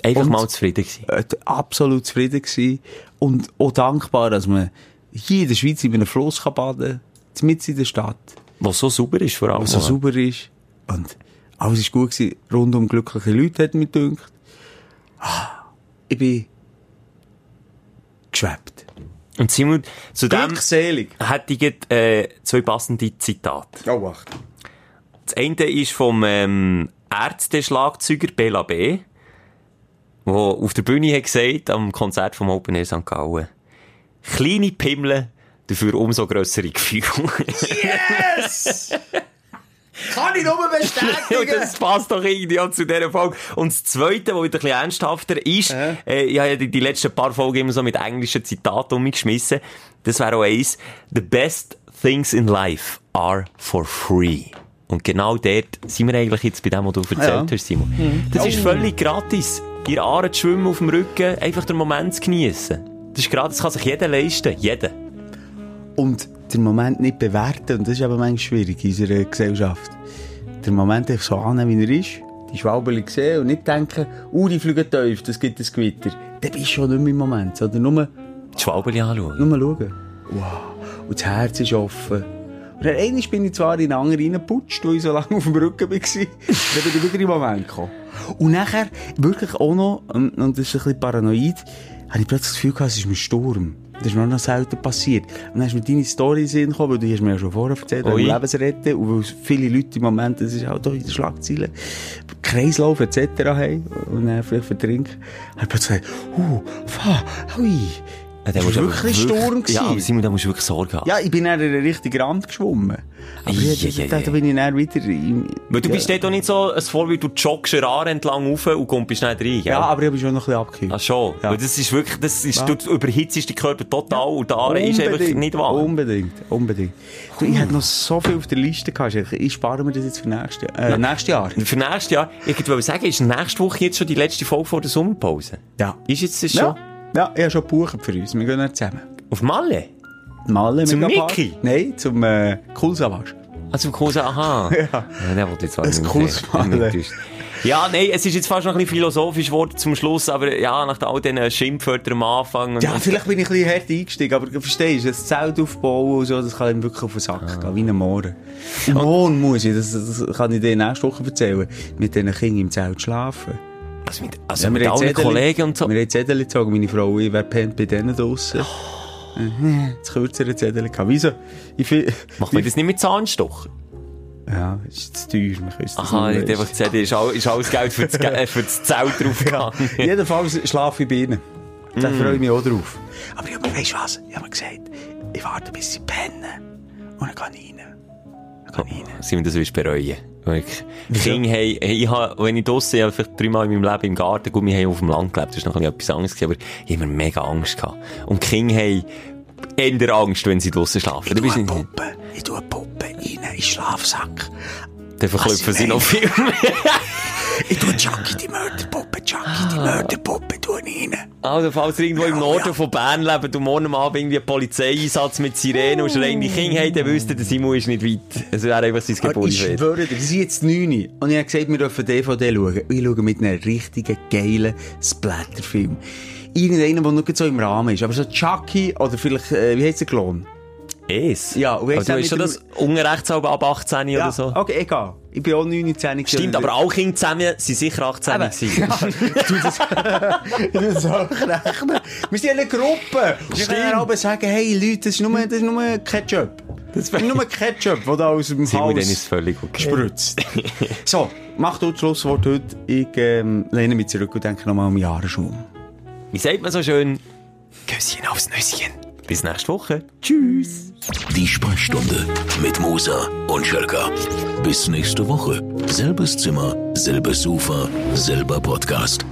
Einfach und- mal zufrieden gewesen. äh, absolut zufrieden gewesen und auch dankbar, dass man hier in der Schweiz in einem Fluss kann baden kann, mitten in der Stadt, Was so sauber ist, vor allem. was so sauber ist. Und alles ist gut gewesen, rundum glückliche Leute, hat mir gedacht. Ah, Ich bin geschwebt. Und Simon, zu dem hätte ich jetzt, äh, zwei passende Zitate. Oh, wacht. Das eine ist vom ähm, Ärzte-Schlagzeuger Bela B., der auf der Bühne hat gesagt, am Konzert vom Open Air St. Gallen, kleine Pimmel, dafür umso grössere Gefühle. Kann ich nur Und das passt doch irgendwie auch zu dieser Folge. Und das Zweite, was wieder ein bisschen ernsthafter ist, äh, ich habe ja die, die letzten paar Folgen immer so mit englischen Zitaten umgeschmissen. Das wäre auch eins. The best things in life are for free. Und genau dort sind wir eigentlich jetzt bei dem, was du erzählt Ja. hast, Simon. Das ist völlig gratis. Ihr Aare zu schwimmen auf dem Rücken, einfach den Moment zu geniessen. Das ist gratis, das kann sich jeder leisten. Jeder. Und den Moment nicht bewerten, und das ist aber manchmal schwierig in unserer Gesellschaft. Den Moment einfach so annehmen, wie er ist, die Schwalbeli sehen und nicht denken, uh, die fliegen tief, das gibt ein Gewitter. Dann bist du schon nicht mehr im Moment, sondern nur, Die Schwalbeli anschauen. Nur schauen. Wow. Und das Herz ist offen. Und dann einmal bin ich zwar in einen anderen reingeputscht, weil ich so lange auf dem Rücken war. dann bin ich wieder im Moment gekommen. Und nachher, wirklich auch noch, und das ist ein bisschen paranoid, habe ich plötzlich das Gefühl gehabt, es ist ein Sturm. Das ist mir auch noch selten passiert. Und dann hast du mit deine Story in den Sinn gekommen, weil du hast mir ja schon vorher erzählt, wegen Lebensretten, und weil viele Leute im Moment, das ist auch da in den Schlagzeilen, Kreislauf etc. haben, und dann vielleicht vertrinken, ich plötzlich gesagt, uh, fa, hui. Ja, Das musst war wirklich ein Sturm. Ja, aber gewesen. Simon, da musst du wirklich Sorge haben. Ja, ich bin dann in den richtigen Rand geschwommen. Aber ich, ei, ei, da, bin ich dann wieder im, Weil du ja. bist dort auch nicht so ein Vorbild, du joggst eine Aare entlang rauf und kommst nicht rein, gell? Ja, aber ich habe schon noch ein bisschen abgekühlt. Ach schon. Ja. Weil das ist wirklich, das ist, Ja. du überhitzt den Körper total und der Aare ist einfach nicht warm. Unbedingt, unbedingt. Du, ich hätte noch so viel auf der Liste gehabt. Ich, spare mir das jetzt für nächstes Jahr. Äh, nächstes Jahr. Für nächstes Jahr, ich wollte sagen, ist nächste Woche jetzt schon die letzte Folge vor der Sommerpause? Ja. Ist jetzt das schon? Ja. Ich habe schon gebucht für uns. Wir gehen dann zusammen. Auf Malle? Malen Zum Megapark. Mickey? Nein, zum äh, Kulsavasch. Also, Kurse, aha. ja. ja der wollte jetzt Ein nicht mehr Kurs sehen. malen. Nicht enttäuscht. Ja, nein, es ist jetzt fast noch ein bisschen philosophisch geworden zum Schluss, aber ja, nach all diesen Schimpfwörtern am Anfang. Ja, vielleicht bin ich ein bisschen hart eingestiegen, aber du verstehst, das Zelt aufbauen und so, das kann ihm wirklich auf den Sack Ah. gehen, wie ein Morgen. Morgen muss ich, das, das kann ich dir nächste Woche erzählen, mit diesen Kindern im Zelt schlafen. Also mit, also Ja, mit haben allen Kollegen und so. Wir haben Zettel gezogen, meine Frau, ich, wer pennt bei denen draussen. Oh. Das kürzere Zettel gehabt. Wieso? Ich find, Macht man das nicht mit Zahnstocher? Ja, ist zu teuer, wir können es Aha, nicht nicht einfach gesagt, ist, all, ist alles Geld für das, äh, für das Zelt draufgegangen. Jedenfalls schlafe ich bei ihnen. Da Mm. freue ich mich auch drauf. Aber ich habe weißt du was? Ich habe mir gesagt, ich warte bis sie pennen. Und dann kann ich rein. Dann kann ich rein. Simon, das wirst du bereuen. Kinder haben, ich habe, wenn ich draussen, ich vielleicht dreimal in meinem Leben im Garten, gut, wir haben auf dem Land gelebt, das ist noch ein bisschen etwas anderes aber ich habe immer mega Angst gehabt. Und Kinder haben eher Angst, wenn sie draussen schlafen. Ich Du bist eine Puppe, ich tue eine Puppe rein in den Schlafsack. dann verklüpfen sie noch viel mehr. Ich tue Chucky, die Mörderpuppe, Chucky, die Mörderpuppe, tue ich rein. Also, falls ihr irgendwo im Ja, Norden ja. von Bern lebt und morgen Abend irgendwie einen Polizeieinsatz mit Sirene und schreiende Kinder habt, dann wisst ihr, der Simon ist nicht weit. Es wäre einfach sein Aber ich schwöre dir, sie sind jetzt 9 und ich habe gesagt, wir dürfen DVD schauen. Und ich schaue mit einem richtigen, geilen Splatterfilm. Irgendeiner, der nur so im Rahmen ist. Aber so Chucky oder vielleicht, äh, wie heisst der Klon? Es? Ja, und Aber weißt du hast schon das Unrechtshalber ab 18 oder so? okay, egal. Ich bin auch 19 Stimmt, aber alle Kinder zusammen sind sicher 18 Eben. gewesen. Ja, du das, du das auch rechnen. Wir sind eine Gruppe. Wir können dann aber sagen, hey Leute, das ist nur, das ist nur Ketchup. Das ist nur Ketchup, der da aus dem Simon, dann ist Haus völlig okay. spritzt. so, mach du das Schlusswort heute. Ich ähm, lehne mich zurück und denke nochmal um Jahresschwung. Wie sagt man so schön? Küsschen aufs Nüsschen. Bis nächste Woche. Tschüss. Die Sprechstunde mit Musa und Schelka. Bis nächste Woche. Selbes Zimmer, selbes Sofa, selber Podcast.